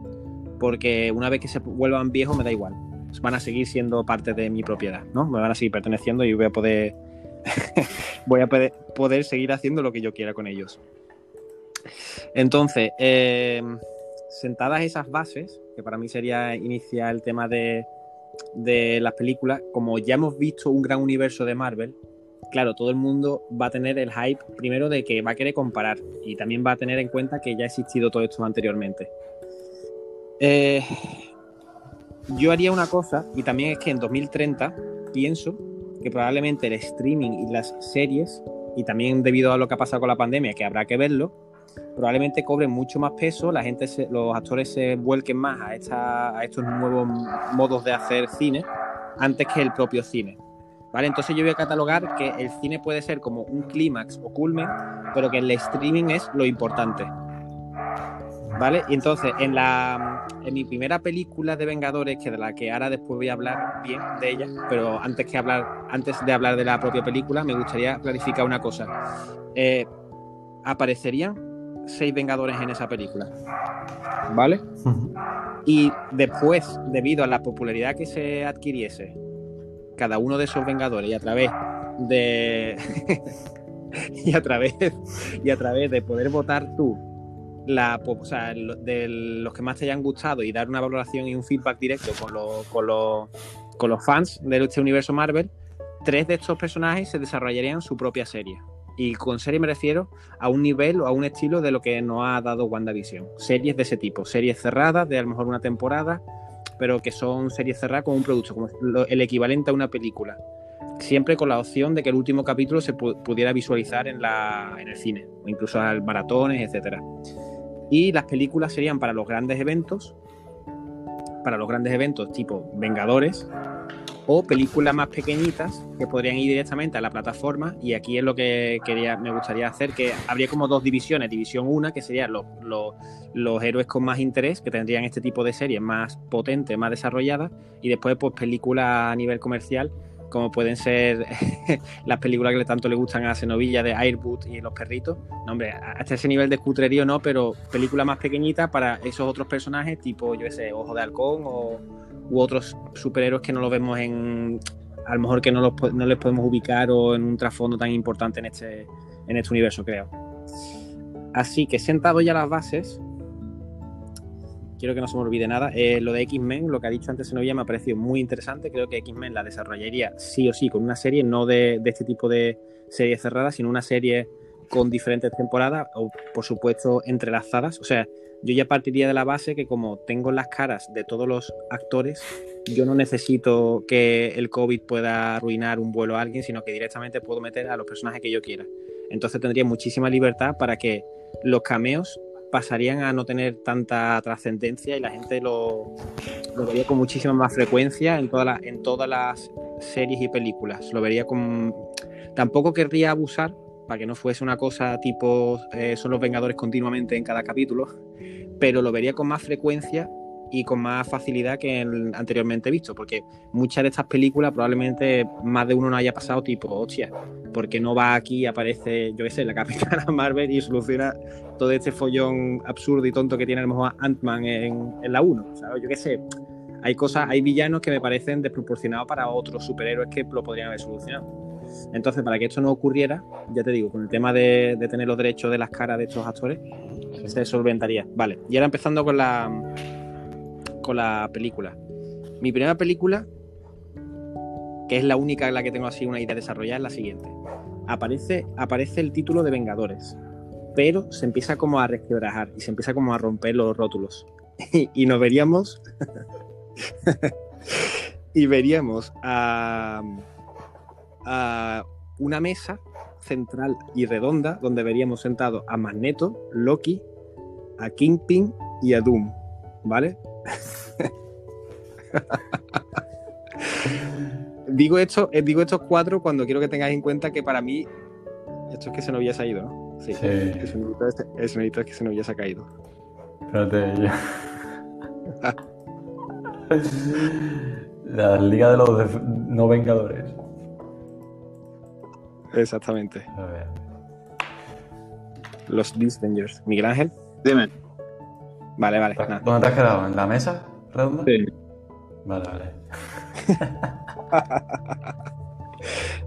porque una vez que se vuelvan viejos me da igual. Van a seguir siendo parte de mi propiedad, ¿no? Me van a seguir perteneciendo y voy a poder voy a poder, seguir haciendo lo que yo quiera con ellos. Entonces, eh, sentadas esas bases, que para mí sería iniciar el tema de, de las películas, como ya hemos visto un gran universo de Marvel, claro, todo el mundo va a tener el hype primero de que va a querer comparar y también va a tener en cuenta que ya ha existido todo esto anteriormente. Eh, yo haría una cosa, y también es que en 2030 pienso que probablemente el streaming y las series, y también debido a lo que ha pasado con la pandemia, que habrá que verlo, probablemente cobren mucho más peso, la gente, se- los actores se vuelquen más a, a estos nuevos modos de hacer cine antes que el propio cine. ¿Vale? Entonces yo voy a catalogar que el cine puede ser como un clímax o culmen, pero que el streaming es lo importante. ¿Vale? Y entonces, en la en mi primera película de Vengadores, que de la que ahora después voy a hablar bien de ella, pero antes que hablar, antes de hablar de la propia película, me gustaría clarificar una cosa. Eh, aparecerían seis Vengadores en esa película. ¿Vale? Y después, debido a la popularidad que se adquiriese cada uno de esos Vengadores y a través de y a través y a través de poder votar tú la de los que más te hayan gustado y dar una valoración y un feedback directo con los, con los, con los fans de este universo Marvel, tres de estos personajes se desarrollarían su propia serie. Y con serie me refiero a un nivel o a un estilo de lo que nos ha dado WandaVision. Series de ese tipo, series cerradas de a lo mejor una temporada, pero que son series cerradas como un producto, como el equivalente a una película. Siempre con la opción de que el último capítulo se pu- pudiera visualizar en, la, en el cine, o incluso al maratones, etcétera. Y las películas serían para los grandes eventos, para los grandes eventos tipo Vengadores, o películas más pequeñitas que podrían ir directamente a la plataforma. Y aquí es lo que quería me gustaría hacer que habría como dos divisiones. División una que serían los, los, héroes con más interés que tendrían este tipo de series más potentes más desarrolladas y después pues películas a nivel comercial como pueden ser las películas que tanto le gustan a Cenovilla de Airboot y los perritos. No hombre hasta ese nivel de cutrerío no pero películas más pequeñitas para esos otros personajes tipo yo qué sé Ojo de Halcón o u otros superhéroes que no los vemos en a lo mejor que no, los, no les podemos ubicar o en un trasfondo tan importante en este, en este universo, creo. Así que sentado ya las bases, quiero que no se me olvide nada, eh, lo de X-Men, lo que ha dicho antes Novia me ha parecido muy interesante, creo que X-Men la desarrollaría sí o sí con una serie, no de, de este tipo de series cerradas, sino una serie con diferentes temporadas o por supuesto entrelazadas, o sea, yo ya partiría de la base que como tengo las caras de todos los actores, yo no necesito que el COVID pueda arruinar un vuelo a alguien, sino que directamente puedo meter a los personajes que yo quiera. Entonces tendría muchísima libertad para que los cameos pasarían a no tener tanta trascendencia y la gente lo, vería con muchísima más frecuencia en, todas las en todas las series y películas. Lo vería con... Tampoco querría abusar para que no fuese una cosa tipo eh, son los Vengadores continuamente en cada capítulo, pero lo vería con más frecuencia y con más facilidad que anteriormente visto, porque muchas de estas películas probablemente más de uno no haya pasado tipo, hostia, porque no va aquí y aparece, yo qué sé, la Capitana Marvel y soluciona todo este follón absurdo y tonto que tiene a lo mejor Ant-Man en, en la 1, ¿sabes? Yo qué sé, hay cosas, hay villanos que me parecen desproporcionados para otros superhéroes que lo podrían haber solucionado. Entonces, para que esto no ocurriera, ya te digo, con el tema de, de tener los derechos de las caras de estos actores, se solventaría. Vale, y ahora empezando con la con la película. Mi primera película, que es la única en la que tengo así una idea desarrollada, es la siguiente. Aparece, aparece el título de Vengadores, pero se empieza como a resquebrajar y se empieza como a romper los rótulos. y, y nos veríamos. y veríamos a, a una mesa central y redonda donde veríamos sentados a Magneto, Loki, a Kingpin y a Doom, ¿vale? digo, esto, eh, digo estos cuatro cuando quiero que tengáis en cuenta que para mí esto es que se nos hubiese ido, ¿no? Sí. Sí. El sonidito este- el sonidito es que se nos hubiese caído. Espérate, ya. La Liga de los No Vengadores. Exactamente. A ver. Los Disvengers. Miguel Ángel. Dime. Vale, vale. nada. ¿Dónde te has quedado? ¿En la mesa redonda? Sí. Vale, vale.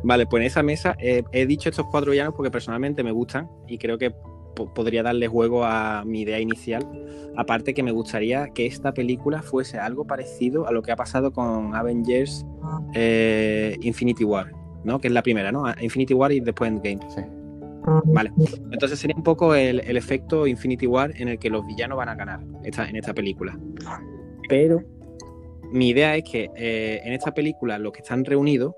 Vale, pues en esa mesa eh, he dicho estos cuatro villanos porque personalmente me gustan y creo que po- podría darle juego a mi idea inicial. Aparte que me gustaría que esta película fuese algo parecido a lo que ha pasado con Avengers eh, Infinity War, ¿no? Que es la primera, ¿no? Infinity War y después Endgame. Sí. Vale. Entonces sería un poco el, el efecto Infinity War en el que los villanos van a ganar esta, en esta película. Pero mi idea es que eh, en esta película los que están reunidos,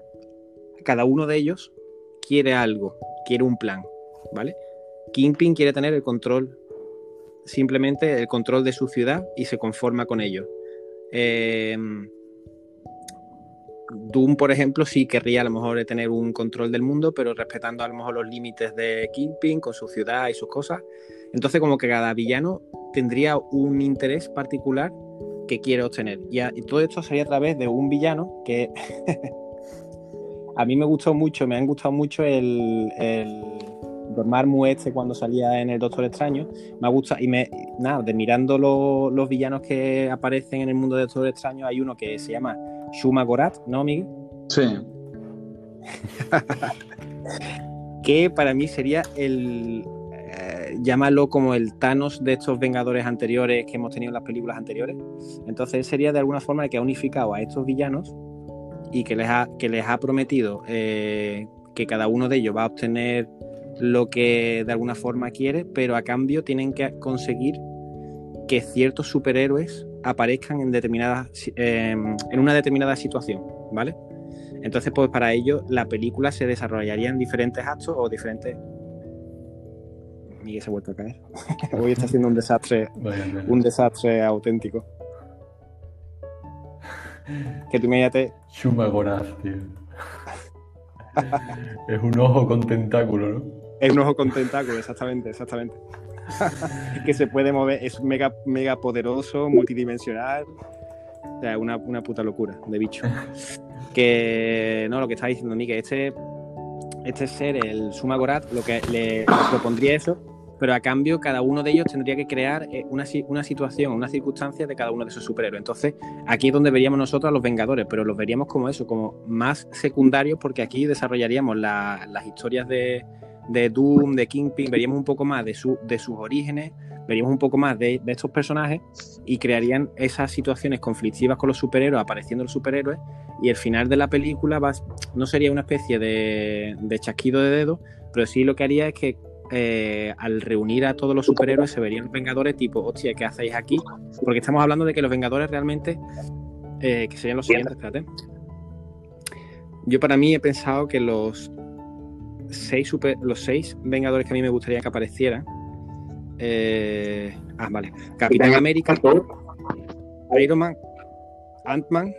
cada uno de ellos quiere algo, quiere un plan, ¿vale? Kingpin quiere tener el control, simplemente el control de su ciudad y se conforma con ello. Eh, Doom, por ejemplo, sí querría a lo mejor tener un control del mundo, pero respetando a lo mejor los límites de Kingpin con su ciudad y sus cosas. Entonces, como que cada villano tendría un interés particular que quiere obtener. Y, y todo esto sería a través de un villano que a mí me gustó mucho, me han gustado mucho el, el Dormammu este cuando salía en el Doctor Extraño. Me ha gustado, y me, nada, de mirando lo- los villanos que aparecen en el mundo de Doctor Extraño, hay uno que se llama Shuma Gorath, ¿no, Miguel? Sí. que para mí sería el eh, llámalo como el Thanos de estos Vengadores anteriores que hemos tenido en las películas anteriores. Entonces sería de alguna forma el que ha unificado a estos villanos y que les ha, que les ha prometido eh, que cada uno de ellos va a obtener lo que de alguna forma quiere, pero a cambio tienen que conseguir que ciertos superhéroes aparezcan en determinadas eh, en una determinada situación, ¿vale? Entonces, pues para ello la película se desarrollaría en diferentes actos o diferentes. Miguel se ha vuelto a caer. Hoy está siendo un desastre, un desastre auténtico. Que tú imagínate, Shuma Goraz, tío. es un ojo con tentáculo, ¿no? es un ojo con tentáculo, exactamente, exactamente. que se puede mover, es mega, mega poderoso, multidimensional. O sea, una, una puta locura de bicho. Que no, lo que está diciendo Miguel, este, este ser, el Suma Gorath, lo que le propondría eso, pero a cambio cada uno de ellos tendría que crear eh, una, una situación, una circunstancia de cada uno de esos superhéroes. Entonces, aquí es donde veríamos nosotros a los Vengadores, pero los veríamos como eso, como más secundarios, porque aquí desarrollaríamos la- las historias de, de Doom, de Kingpin, veríamos un poco más de, su, de sus orígenes, veríamos un poco más de, de estos personajes y crearían esas situaciones conflictivas con los superhéroes, apareciendo los superhéroes, y el final de la película va- no sería una especie de, de chasquido de dedos, pero sí lo que haría es que eh, al reunir a todos los superhéroes se verían Vengadores tipo, hostia, ¿qué hacéis aquí? Porque estamos hablando de que los Vengadores realmente, eh, que serían los siguientes, espérate. Yo para mí he pensado que los seis, super, los seis Vengadores que a mí me gustaría que aparecieran, eh, ah, vale, Capitán América, Iron Man, Ant-Man,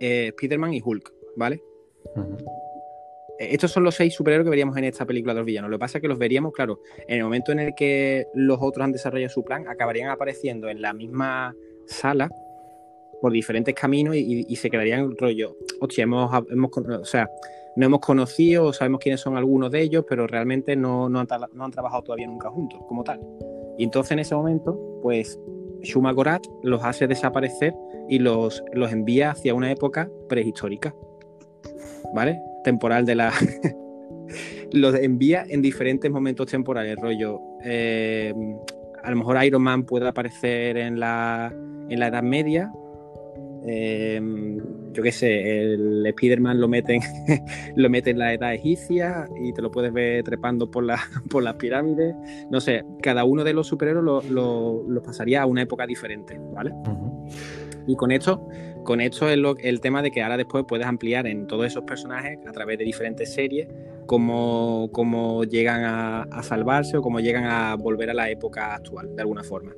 eh, Spider-Man y Hulk, ¿vale? Eh, Estos son los seis superhéroes que veríamos en esta película de los villanos. Lo que pasa es que los veríamos, claro, en el momento en el que los otros han desarrollado su plan, acabarían apareciendo en la misma sala por diferentes caminos y, y- y se quedarían rollo. Hostia, hemos, hemos o sea, no hemos conocido, sabemos quiénes son algunos de ellos, pero realmente no, no han, trabajado todavía nunca juntos, como tal. Y entonces en ese momento, pues Shuma Gorath los hace desaparecer y los, los envía hacia una época prehistórica. ¿Vale? Temporal de la. los envía en diferentes momentos temporales, rollo. eh, a lo mejor Iron Man puede aparecer en la, en la Edad Media. eh, yo qué sé, el Spider-Man lo meten, lo mete en la edad egipcia y te lo puedes ver trepando por, la, por las pirámides. No sé, cada uno de los superhéroes lo, lo- lo pasaría a una época diferente, ¿vale? Y con esto, con esto es lo- el tema de que ahora después puedes ampliar en todos esos personajes a través de diferentes series cómo, cómo llegan a, a salvarse o cómo llegan a volver a la época actual, de alguna forma.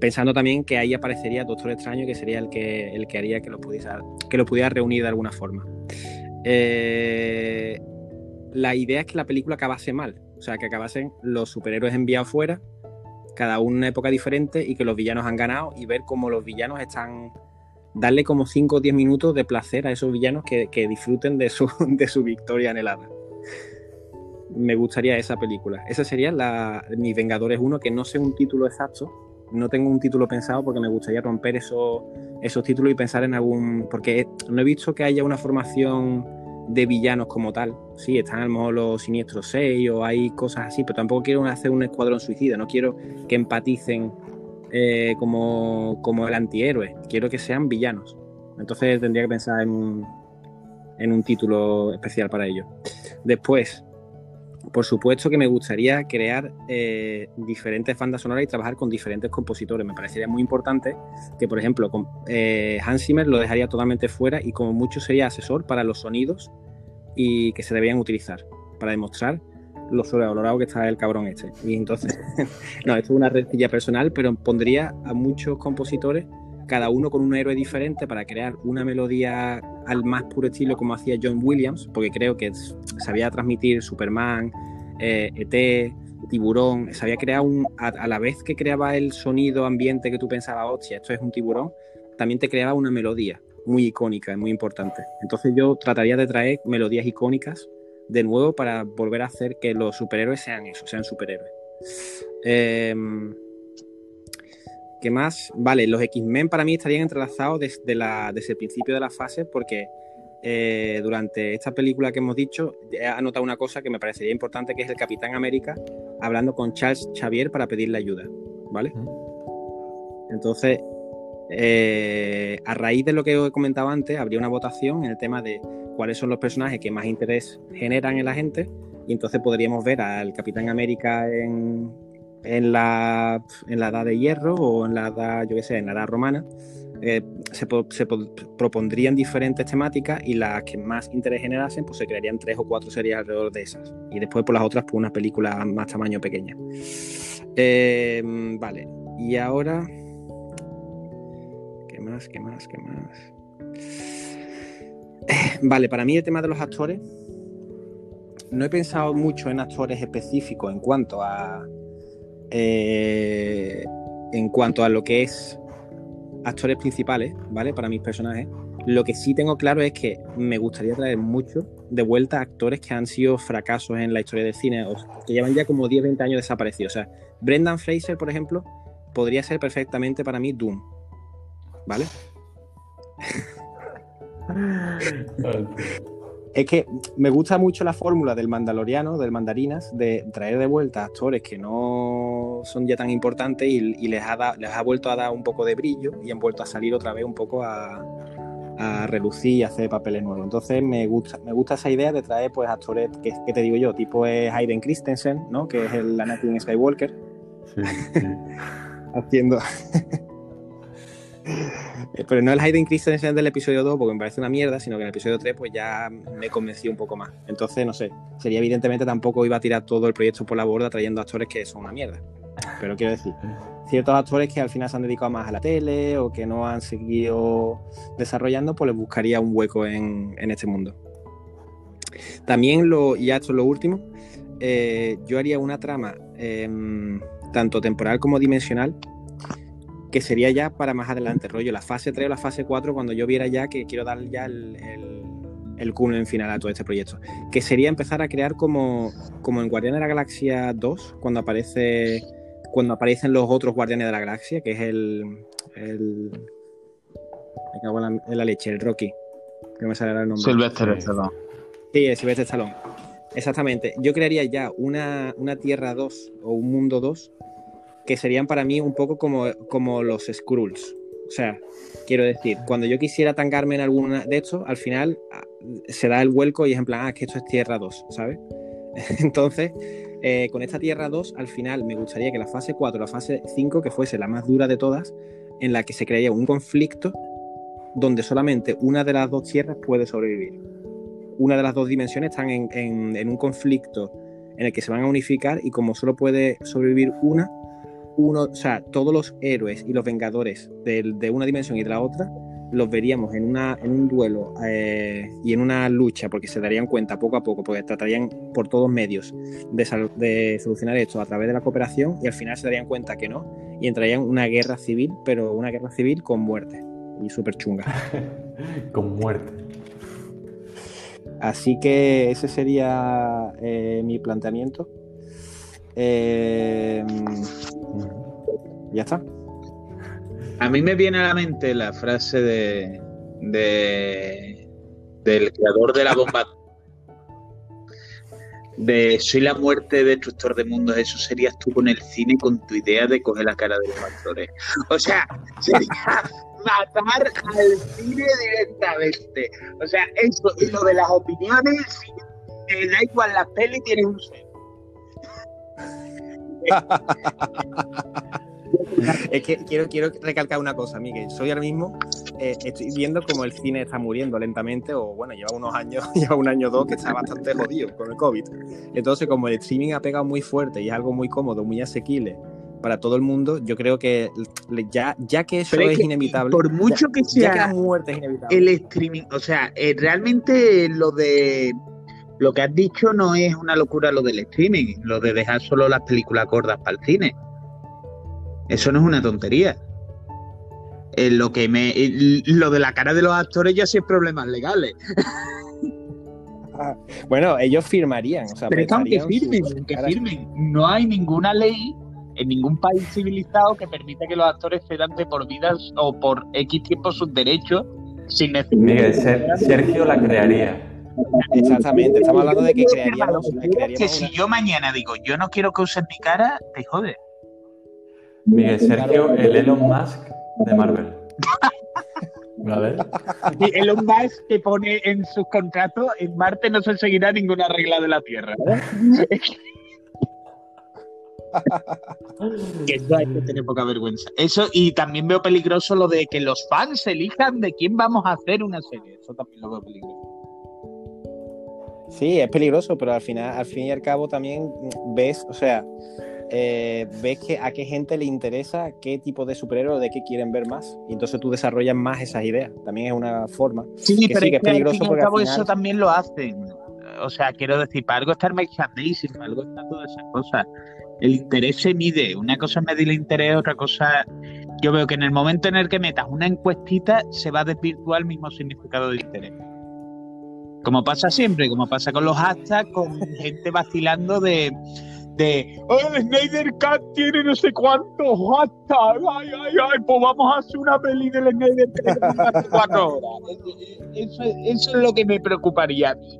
Pensando también que ahí aparecería Doctor Extraño, que sería el que, el que haría que lo pudiera, que lo pudiera reunir de alguna forma. Eh, la idea es que la película acabase mal, o sea, que acabasen los superhéroes enviados fuera, cada uno en una época diferente y que los villanos han ganado y ver cómo los villanos están darle como 5 o 10 minutos de placer a esos villanos que, que disfruten de su, de su victoria anhelada. me gustaría esa película. Esa sería la, Mi Vengadores 1, que no sé un título exacto, no tengo un título pensado porque me gustaría romper esos, esos títulos y pensar en algún... Porque no he visto que haya una formación de villanos como tal. Sí, están a lo mejor los siniestros 6 o hay cosas así, pero tampoco quiero hacer un escuadrón suicida, no quiero que empaticen eh, como, como el antihéroe, quiero que sean villanos. Entonces tendría que pensar en un, en un título especial para ello. Después, por supuesto que me gustaría crear eh, diferentes bandas sonoras y trabajar con diferentes compositores. Me parecería muy importante que, por ejemplo, eh, Hans Zimmer lo dejaría totalmente fuera y como mucho sería asesor para los sonidos y que se debían utilizar para demostrar lo sobrevalorado que está el cabrón este. Y entonces, no, esto es una rencilla personal, pero pondría a muchos compositores cada uno con un héroe diferente para crear una melodía al más puro estilo como hacía John Williams, porque creo que sabía transmitir Superman, ET, eh, e Tiburón, sabía crear un, a, la vez que creaba el sonido ambiente que tú pensabas, hostia, esto es un tiburón, también te creaba una melodía muy icónica, y muy importante. Entonces yo trataría de traer melodías icónicas de nuevo para volver a hacer que los superhéroes sean eso, sean superhéroes. Eh, ¿Qué más? Vale, los X-Men para mí estarían entrelazados desde, la, desde el principio de la fase porque eh, durante esta película que hemos dicho he anotado una cosa que me parecería importante que es el Capitán América hablando con Charles Xavier para pedirle ayuda, ¿vale? Entonces, eh, a raíz de lo que os he comentado antes, habría una votación en el tema de cuáles son los personajes que más interés generan en la gente y entonces podríamos ver al Capitán América en, en la, en la edad de hierro o en la edad, yo qué sé, en la edad romana, eh, se, propondrían diferentes temáticas y las que más interés generasen, pues se crearían tres o cuatro series alrededor de esas. Y después por las otras, pues una película más tamaño pequeña. Eh, vale, y ahora... ¿Qué más? ¿Qué más? ¿Qué más? Vale, para mí el tema de los actores, no he pensado mucho en actores específicos en cuanto a eh, en cuanto a lo que es actores principales, ¿vale? Para mis personajes, lo que sí tengo claro es que me gustaría traer mucho de vuelta actores que han sido fracasos en la historia del cine, o que llevan ya como 10, 20 años desaparecidos. O sea, Brendan Fraser, por ejemplo, podría ser perfectamente para mí Doom, ¿vale? Es que me gusta mucho la fórmula del Mandaloriano, del Mandarinas, de traer de vuelta actores que no son ya tan importantes y, les, ha les ha vuelto a dar un poco de brillo y han vuelto a salir otra vez un poco a, relucir y hacer papeles nuevos. Entonces me gusta, me gusta esa idea de traer pues actores que, te digo yo, tipo es Hayden Christensen, ¿no? Que es el Anakin Skywalker. Sí, sí. Haciendo pero no el Hayden Christensen del episodio 2 porque me parece una mierda, sino que en el episodio 3 pues ya me convencí un poco más. Entonces, no sé, sería evidentemente tampoco iba a tirar todo el proyecto por la borda trayendo actores que son una mierda. Pero quiero decir, ciertos actores que al final se han dedicado más a la tele o que no han seguido desarrollando, pues les buscaría un hueco en, este mundo. También, lo, ya esto es lo último, eh, yo haría una trama em, tanto temporal como dimensional que sería ya para más adelante, rollo, la fase 3 o la fase 4, cuando yo viera ya que quiero dar ya el, el, en final a todo este proyecto. Que sería empezar a crear como, como en Guardianes de la Galaxia 2, cuando aparece cuando aparecen los otros Guardianes de la Galaxia, que es el. el me cago en la, leche, el Rocky. Que me sale el nombre. Sylvester Stallone. Sí, Sylvester Stallone. Exactamente. Yo crearía ya una, una Tierra 2 o un Mundo 2 que serían para mí un poco como, como los Skrulls. O sea, quiero decir, cuando yo quisiera tangarme en alguna de estos, al final ah, se da el vuelco y es en plan, ah, que esto es Tierra 2, ¿sabes? Entonces, eh, con esta Tierra 2, al final me gustaría que la fase 4, la fase 5, que fuese la más dura de todas, en la que se crearía un conflicto donde solamente una de las dos tierras puede sobrevivir. Una de las dos dimensiones están en, en un conflicto en el que se van a unificar y como solo puede sobrevivir una, uno, o sea, todos los héroes y los vengadores de, una dimensión y de la otra los veríamos en, una, en un duelo eh, y en una lucha, porque se darían cuenta poco a poco, porque tratarían por todos medios de, de, solucionar esto a través de la cooperación y al final se darían cuenta que no y entrarían una guerra civil, pero una guerra civil con muerte y súper chunga. con muerte. Así que ese sería eh, mi planteamiento. Eh, ya está. A mí me viene a la mente la frase de, de del creador de la bomba de soy la muerte destructor de mundos, eso serías tú con el cine con tu idea de coger la cara de los actores. O sea, sería matar al cine directamente. O sea, eso y lo de las opiniones, eh, da igual la peli, tienes un ser. Es que quiero, quiero recalcar una cosa, Miguel. Soy ahora mismo, eh, estoy viendo como el cine está muriendo lentamente, o bueno, lleva unos años, lleva un año o dos que está bastante jodido con el COVID. Entonces, como el streaming ha pegado muy fuerte y es algo muy cómodo, muy asequible para todo el mundo, yo creo que ya, ya que eso es, inevitable. Por mucho que sea la muerte es inevitable. El streaming, o sea, eh, realmente lo de lo que has dicho no es una locura lo del streaming, lo de dejar solo las películas gordas para el cine. Eso no es una tontería. Eh, lo que me lo de la cara de los actores ya sí es problemas legales. bueno, ellos firmarían. O sea, Pero aunque firmen, firmen, no hay ninguna ley en ningún país civilizado que permita que los actores cedan de por vidas o por X tiempo sus derechos sin necesidad. Miguel, Sergio la crearía. Exactamente, estamos hablando de que crearíamos. Que si yo mañana digo, yo no quiero que usen mi cara, te jode. Miguel Sergio, el Elon Musk de Marvel. ¿Vale? Elon Musk que pone en sus contratos, en Marte no se seguirá ninguna regla de la Tierra. que eso hay que tener poca vergüenza. Eso, y también veo peligroso lo de que los fans elijan de quién vamos a hacer una serie. Eso también lo veo peligroso. Sí, es peligroso, pero al final, al fin y al cabo también ves, o sea, eh, ves que a qué gente le interesa qué tipo de superhéroe, de qué quieren ver más. Y entonces tú desarrollas más esas ideas. También es una forma. Sí, pero es, peligroso porque eso también lo hacen. O sea, quiero decir, para algo está el merchandising, para algo está todas esas cosas. El interés se mide. Una cosa es medir el interés, otra cosa. Yo veo que en el momento en el que metas una encuestita, se va a desvirtuar el mismo significado de interés. Como pasa siempre, como pasa con los hashtags, con gente vacilando de de oh, Snyder Cut tiene no sé cuántos hashtags, ay, ay, ay, pues vamos a hacer una peli del Snyder Cut cuatro horas. Eso, eso, es lo que me preocuparía a mí.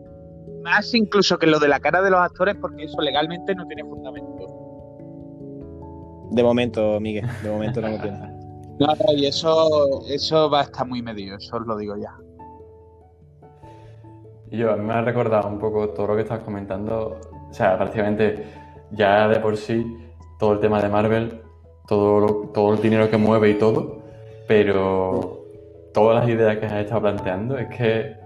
Más incluso que lo de la cara de los actores, porque eso legalmente no tiene fundamento. De momento, Miguel, de momento no lo tiene. No, no, y eso, eso va a estar muy medio, eso os lo digo ya. Yo, me ha recordado un poco todo lo que estás comentando, o sea, prácticamente ya de por sí todo el tema de Marvel, todo, todo el dinero que mueve y todo, pero todas las ideas que has estado planteando es que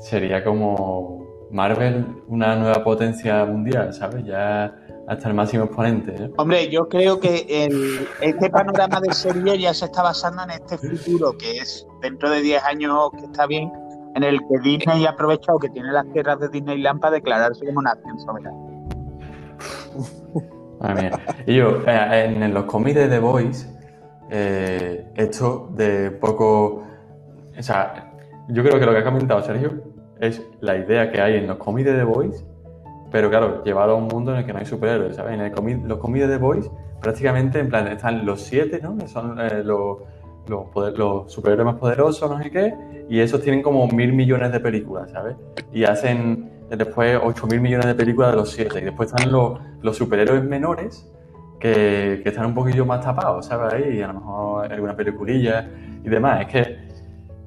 sería como Marvel una nueva potencia mundial, ¿sabes? Ya hasta el máximo exponente. ¿eh? Hombre, yo creo que este panorama de serie ya se está basando en este futuro, que es dentro de 10 años que está bien, en el que Disney ha aprovechado que tiene las tierras de Disneyland para declararse como nación soberana. Y yo, eh, en los cómics de The Voice, eh, esto de poco. O sea, yo creo que lo que ha comentado Sergio es la idea que hay en los cómics de The Voice, pero claro, llevado a un mundo en el que no hay superhéroes, ¿sabes? En el los cómics de The Voice, prácticamente, en plan, están los siete, ¿no? Que son eh, los, los, los superhéroes más poderosos, no sé qué, y esos tienen como mil millones de películas, ¿sabes? Y hacen después 8 mil millones de películas de los 7. Y después están los, los superhéroes menores que, que, están un poquillo más tapados, ¿sabes? Ahí, y a lo mejor alguna peliculilla y demás. Es que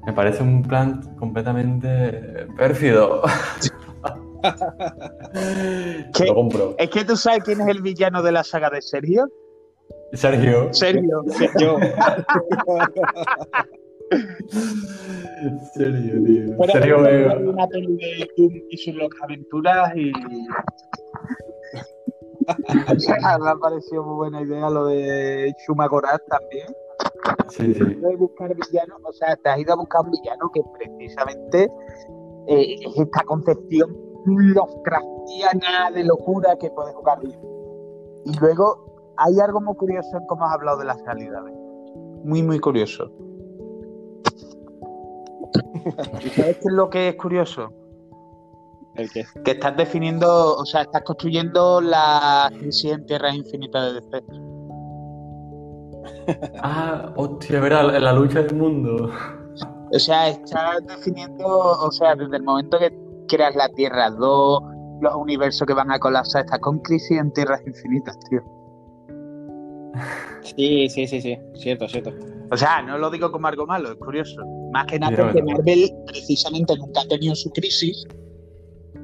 me parece un plan completamente pérfido. Lo compro. Es que tú sabes quién es el villano de la saga de Sergio. Sergio. Sergio. Yo. serio, tío. serio, una peli de Doom y sus locas aventuras y. me ha parecido muy buena idea lo de Shuma Gorat también. Sí, sí. De buscar villanos, o sea, te has ido a buscar un villano que precisamente eh, es esta concepción Lovecraftiana de locura que puede jugar bien. Y luego hay algo muy curioso en cómo has hablado de las realidades. Muy, muy curioso. ¿Y sabes qué es lo que es curioso? ¿El qué? Que estás definiendo, o sea, estás construyendo la crisis en Tierra Infinita de DC. Ah, hostia, verá, la, la lucha del mundo. O sea, estás definiendo, o sea, desde el momento que creas la Tierra 2, los universos que van a colapsar, estás con crisis en Tierras Infinitas, tío. Sí, sí, sí, sí. Cierto, cierto. O sea, no lo digo como algo malo, es curioso. Más que nada Mira, porque. Marvel precisamente nunca ha tenido su crisis.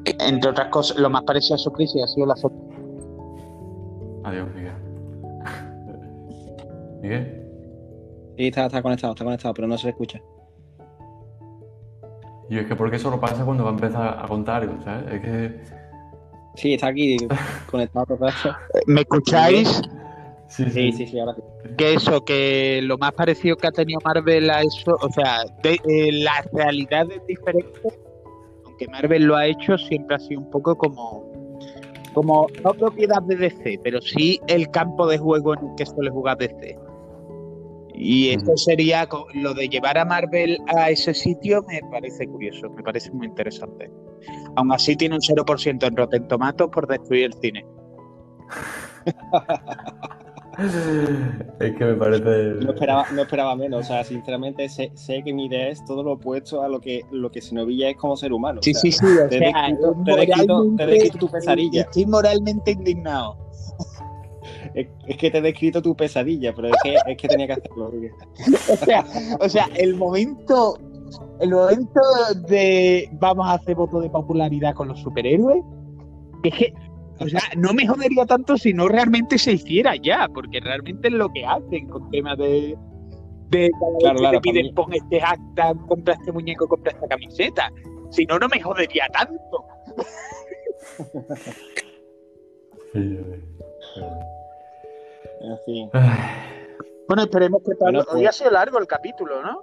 Entre otras cosas, lo más parecido a su crisis ha sido la foto. Adiós, Miguel. Miguel. Sí, está, está conectado, está conectado, pero no se escucha. Y es que porque eso lo pasa cuando va a empezar a contar algo, ¿sabes? Es que. Sí, está aquí conectado. ¿Me escucháis? Sí, Sí, sí, sí, ahora sí. Que eso, que lo más parecido que ha tenido Marvel a eso, o sea, de, eh, la realidad es diferente, aunque Marvel lo ha hecho, siempre ha sido un poco como, como no propiedad de DC, pero sí el campo de juego en el que suele jugar DC. Y esto sería lo de llevar a Marvel a ese sitio, me parece curioso, me parece muy interesante. Aún así tiene un 0% en Rotten Tomatoes por destruir el cine. Es que me parece. No esperaba, no esperaba menos. O sea, sinceramente sé, sé que mi idea es todo lo opuesto a lo que, lo que Sinovilla es como ser humano. Sí, o sea, sí, sí, o te he sea, descrito- te he descrito- te descrito tu pesadilla. Estoy moralmente indignado. Es, es que te he descrito tu pesadilla, pero es que, es que tenía que hacerlo. O sea, o sea, el momento, el momento de vamos a hacer voto de popularidad con los superhéroes, es que, o sea, no me jodería tanto si no realmente se hiciera ya, porque realmente es lo que hacen con temas de de Claro, que claro, te piden pon este acta, compra este muñeco, compra esta camiseta. Si no, no me jodería tanto. En fin. Bueno, esperemos que Pablo. Bueno, pues- Hoy ha sido largo el capítulo, ¿no?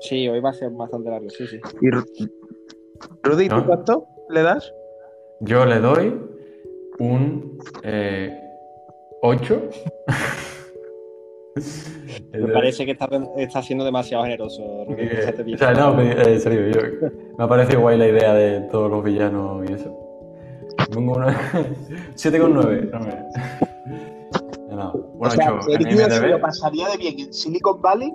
Sí, hoy va a ser bastante largo, sí, sí. Y Ru- Rudy, ¿tú ¿No? cuánto le das? Yo le doy un eh, 8. Me parece que estás está siendo demasiado generoso. Eh, o sea, no, me- eh, en serio, yo, me ha parecido guay la idea de todos los villanos y eso. Pongo una 7,9. No me... No, un o sea, 8 en Sergio se lo pasaría de bien en Silicon Valley.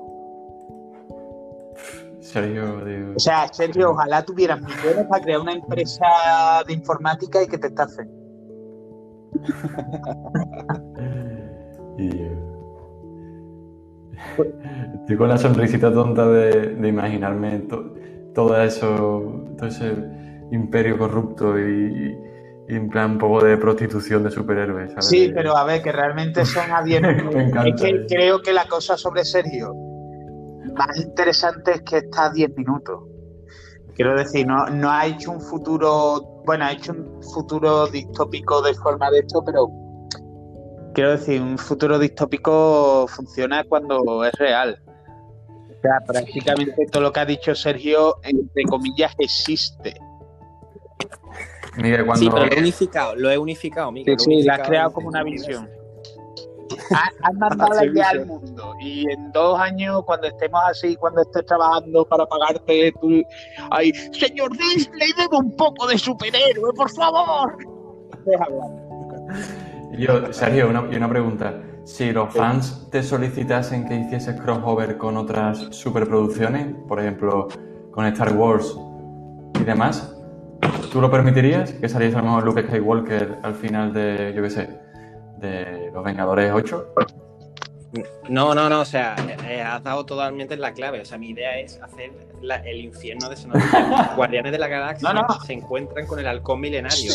Sergio, digo. O sea, Sergio, ojalá tuvieras millones para crear una empresa de informática y que te estafen. Y yo. Estoy con la sonrisita tonta de, de imaginarme to- todo eso, todo ese imperio corrupto y, y en plan un poco de prostitución de superhéroes. ¿sabes? Sí, pero a ver, que realmente son a 10 minutos. Me encanta Es que creo que la cosa sobre Sergio más interesante es que está a 10 minutos. Quiero decir, no, no ha hecho un futuro, bueno, ha hecho un futuro distópico de forma de esto, pero quiero decir, un futuro distópico funciona cuando es real. O sea, prácticamente todo lo que ha dicho Sergio, entre comillas, existe. Miguel, cuando. Sí, pero lo he unificado, lo he unificado, Sí, Miguel. lo he sí, la has unificado creado como una visión. Has mandado idea al mundo y en dos años, cuando estemos así, cuando estés trabajando para pagarte, tú, ay, señor Disney, deme un poco de superhéroe, por favor. Deja hablar. Yo, Sergio, una, y una pregunta. Si los fans te solicitasen que hicieses crossover con otras superproducciones, por ejemplo, con Star Wars y demás, ¿tú lo permitirías? ¿Que saliese a lo mejor Luke Skywalker al final de, yo qué sé, de Los Vengadores 8? No, no, no, o sea, eh, has dado totalmente en la clave. O sea, mi idea es hacer la- el infierno de Sonovilla. Guardianes de la Galaxia No, no. se encuentran con el halcón milenario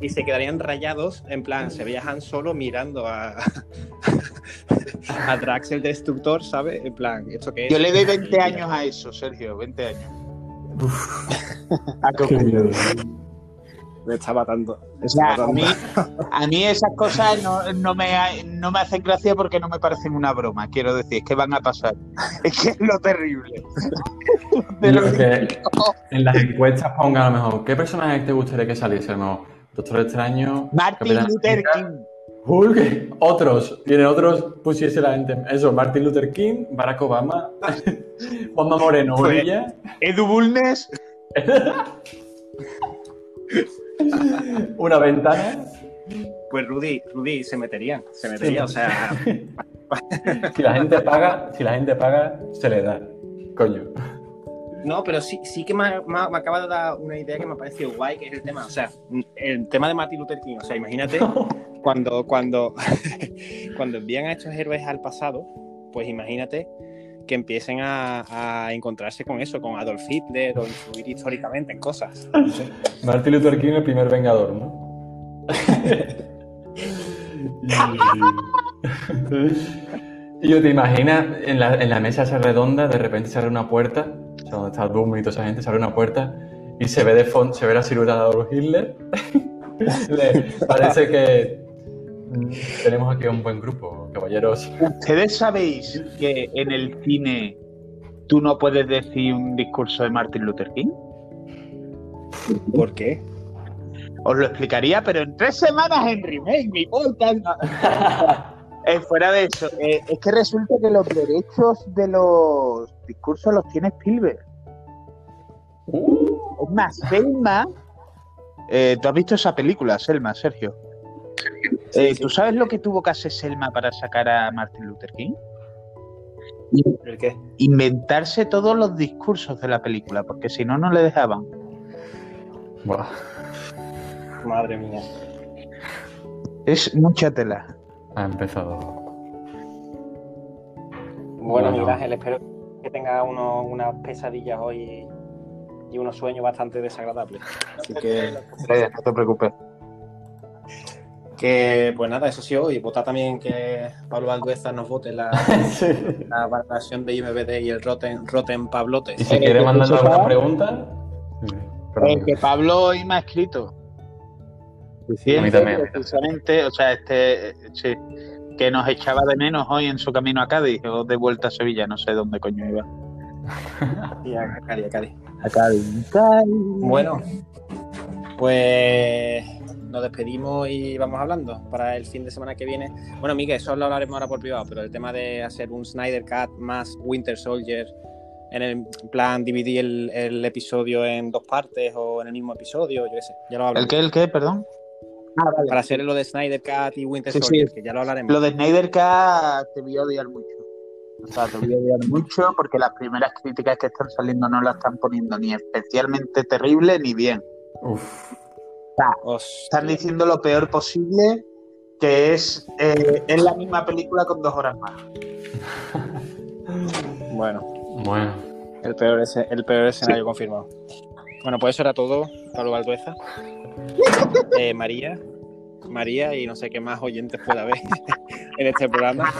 y se quedarían rayados. En plan, se viajan solo mirando a, a Drax el Destructor, ¿sabes? En plan, ¿esto qué es? Yo le doy 20 Y mira, años a eso, Sergio, 20 años. A que Qué miedo. Me está matando. me O sea, a mí, a mí esas cosas no, no me, no me hacen gracia porque no me parecen una broma, quiero decir, es que van a pasar. Es que es lo terrible. De lo Yo que en las encuestas ponga a lo mejor, ¿qué personaje te gustaría que saliese? A lo mejor, Doctor Extraño, Martin Capitán Luther King. Hulk, otros, tiene otros, pusiese la gente. Eso, Martin Luther King, Barack Obama, Juanma Moreno, Bonilla. Edu Bulnes. una ventana. Pues Rudy, Rudy se metería, se metería, o sea, Si la gente paga, si la gente paga, se le da. Coño. no, pero sí, sí que me, me- me acaba de dar una idea que me ha parecido guay, que es el tema, o sea, el tema de Martin Luther King, o sea, imagínate cuando, cuando, cuando envían a estos héroes al pasado, pues imagínate que empiecen a, a encontrarse con eso, con Adolf Hitler o influir históricamente en cosas. Martin Luther King, el primer vengador, ¿no? y yo te imaginas en la, en la mesa esa redonda, de repente se abre una puerta, o sea, donde está Doom y toda esa gente, se abre una puerta y se ve de fondo, se ve la silueta de Adolf Hitler. Le- parece que tenemos aquí un buen grupo, caballeros. ¿Ustedes sabéis que en el cine tú no puedes decir un discurso de Martin Luther King? ¿Por qué? Os lo explicaría, pero en tres semanas en remake, mi podcast. no. Eh, fuera de eso, eh, es que resulta que los derechos de los discursos los tiene Spielberg. Es más, Selma. eh, ¿Tú has visto esa película, Selma, Sergio? Eh, ¿Tú sabes lo que tuvo que hacer Selma para sacar a Martin Luther King? ¿El qué? Inventarse todos los discursos de la película, porque si no, no le dejaban. Buah. Madre mía. Es mucha tela. Ha empezado. Bueno, Bueno. Miguel Ángel, espero que tenga uno- unas pesadillas hoy y unos sueños bastante desagradables. Así que, No te preocupes. Que, pues nada, eso sí, hoy vota también que Pablo Aldueza nos vote la, Sí. la valoración de IMBD y el Rotten, Rotten Pablotes. Y si Eh, quiere ¿que mandarnos alguna pregunta. Eh, que Pablo hoy me ha escrito. A mí también. precisamente, o sea, este, sí, que nos echaba de menos hoy en su camino a Cádiz o de vuelta a Sevilla, no sé dónde coño iba. Y a Cari, a Cari. A Cádiz. Cádiz. Bueno, pues nos despedimos y vamos hablando para el fin de semana que viene. Bueno, Miguel, eso lo hablaremos ahora por privado, pero el tema de hacer un Snyder Cut más Winter Soldier en el plan dividir el, el episodio en dos partes o en el mismo episodio, yo qué sé, ya lo ¿El hablaremos. qué? ¿El qué? Perdón. Ah, vale. Para hacer lo de Snyder Cut y Winter Sí, Soldier, sí. que ya lo hablaremos. Lo de Snyder Cut te voy a odiar mucho. O sea, te voy a odiar mucho porque las primeras críticas que están saliendo no las están poniendo ni especialmente terrible ni bien. Uf. Están diciendo lo peor posible, que es, eh, es la misma película con dos horas más. Bueno, Bueno. el peor, ese- el peor escenario confirmado. Bueno, pues eso era todo, Pablo Valdueza. Eh, María, María y no sé qué más oyentes pueda haber en este programa.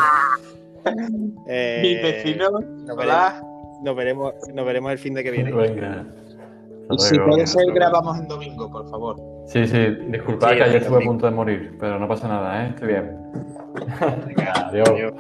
Eh, Mis vecinos, nos hola. Nos veremos, nos veremos el fin de que viene. Venga. Y si puede ser, grabamos en domingo, por favor. Sí, sí, disculpad que ayer estuve a punto de morir, pero no pasa nada, ¿eh? Estoy bien. Adiós.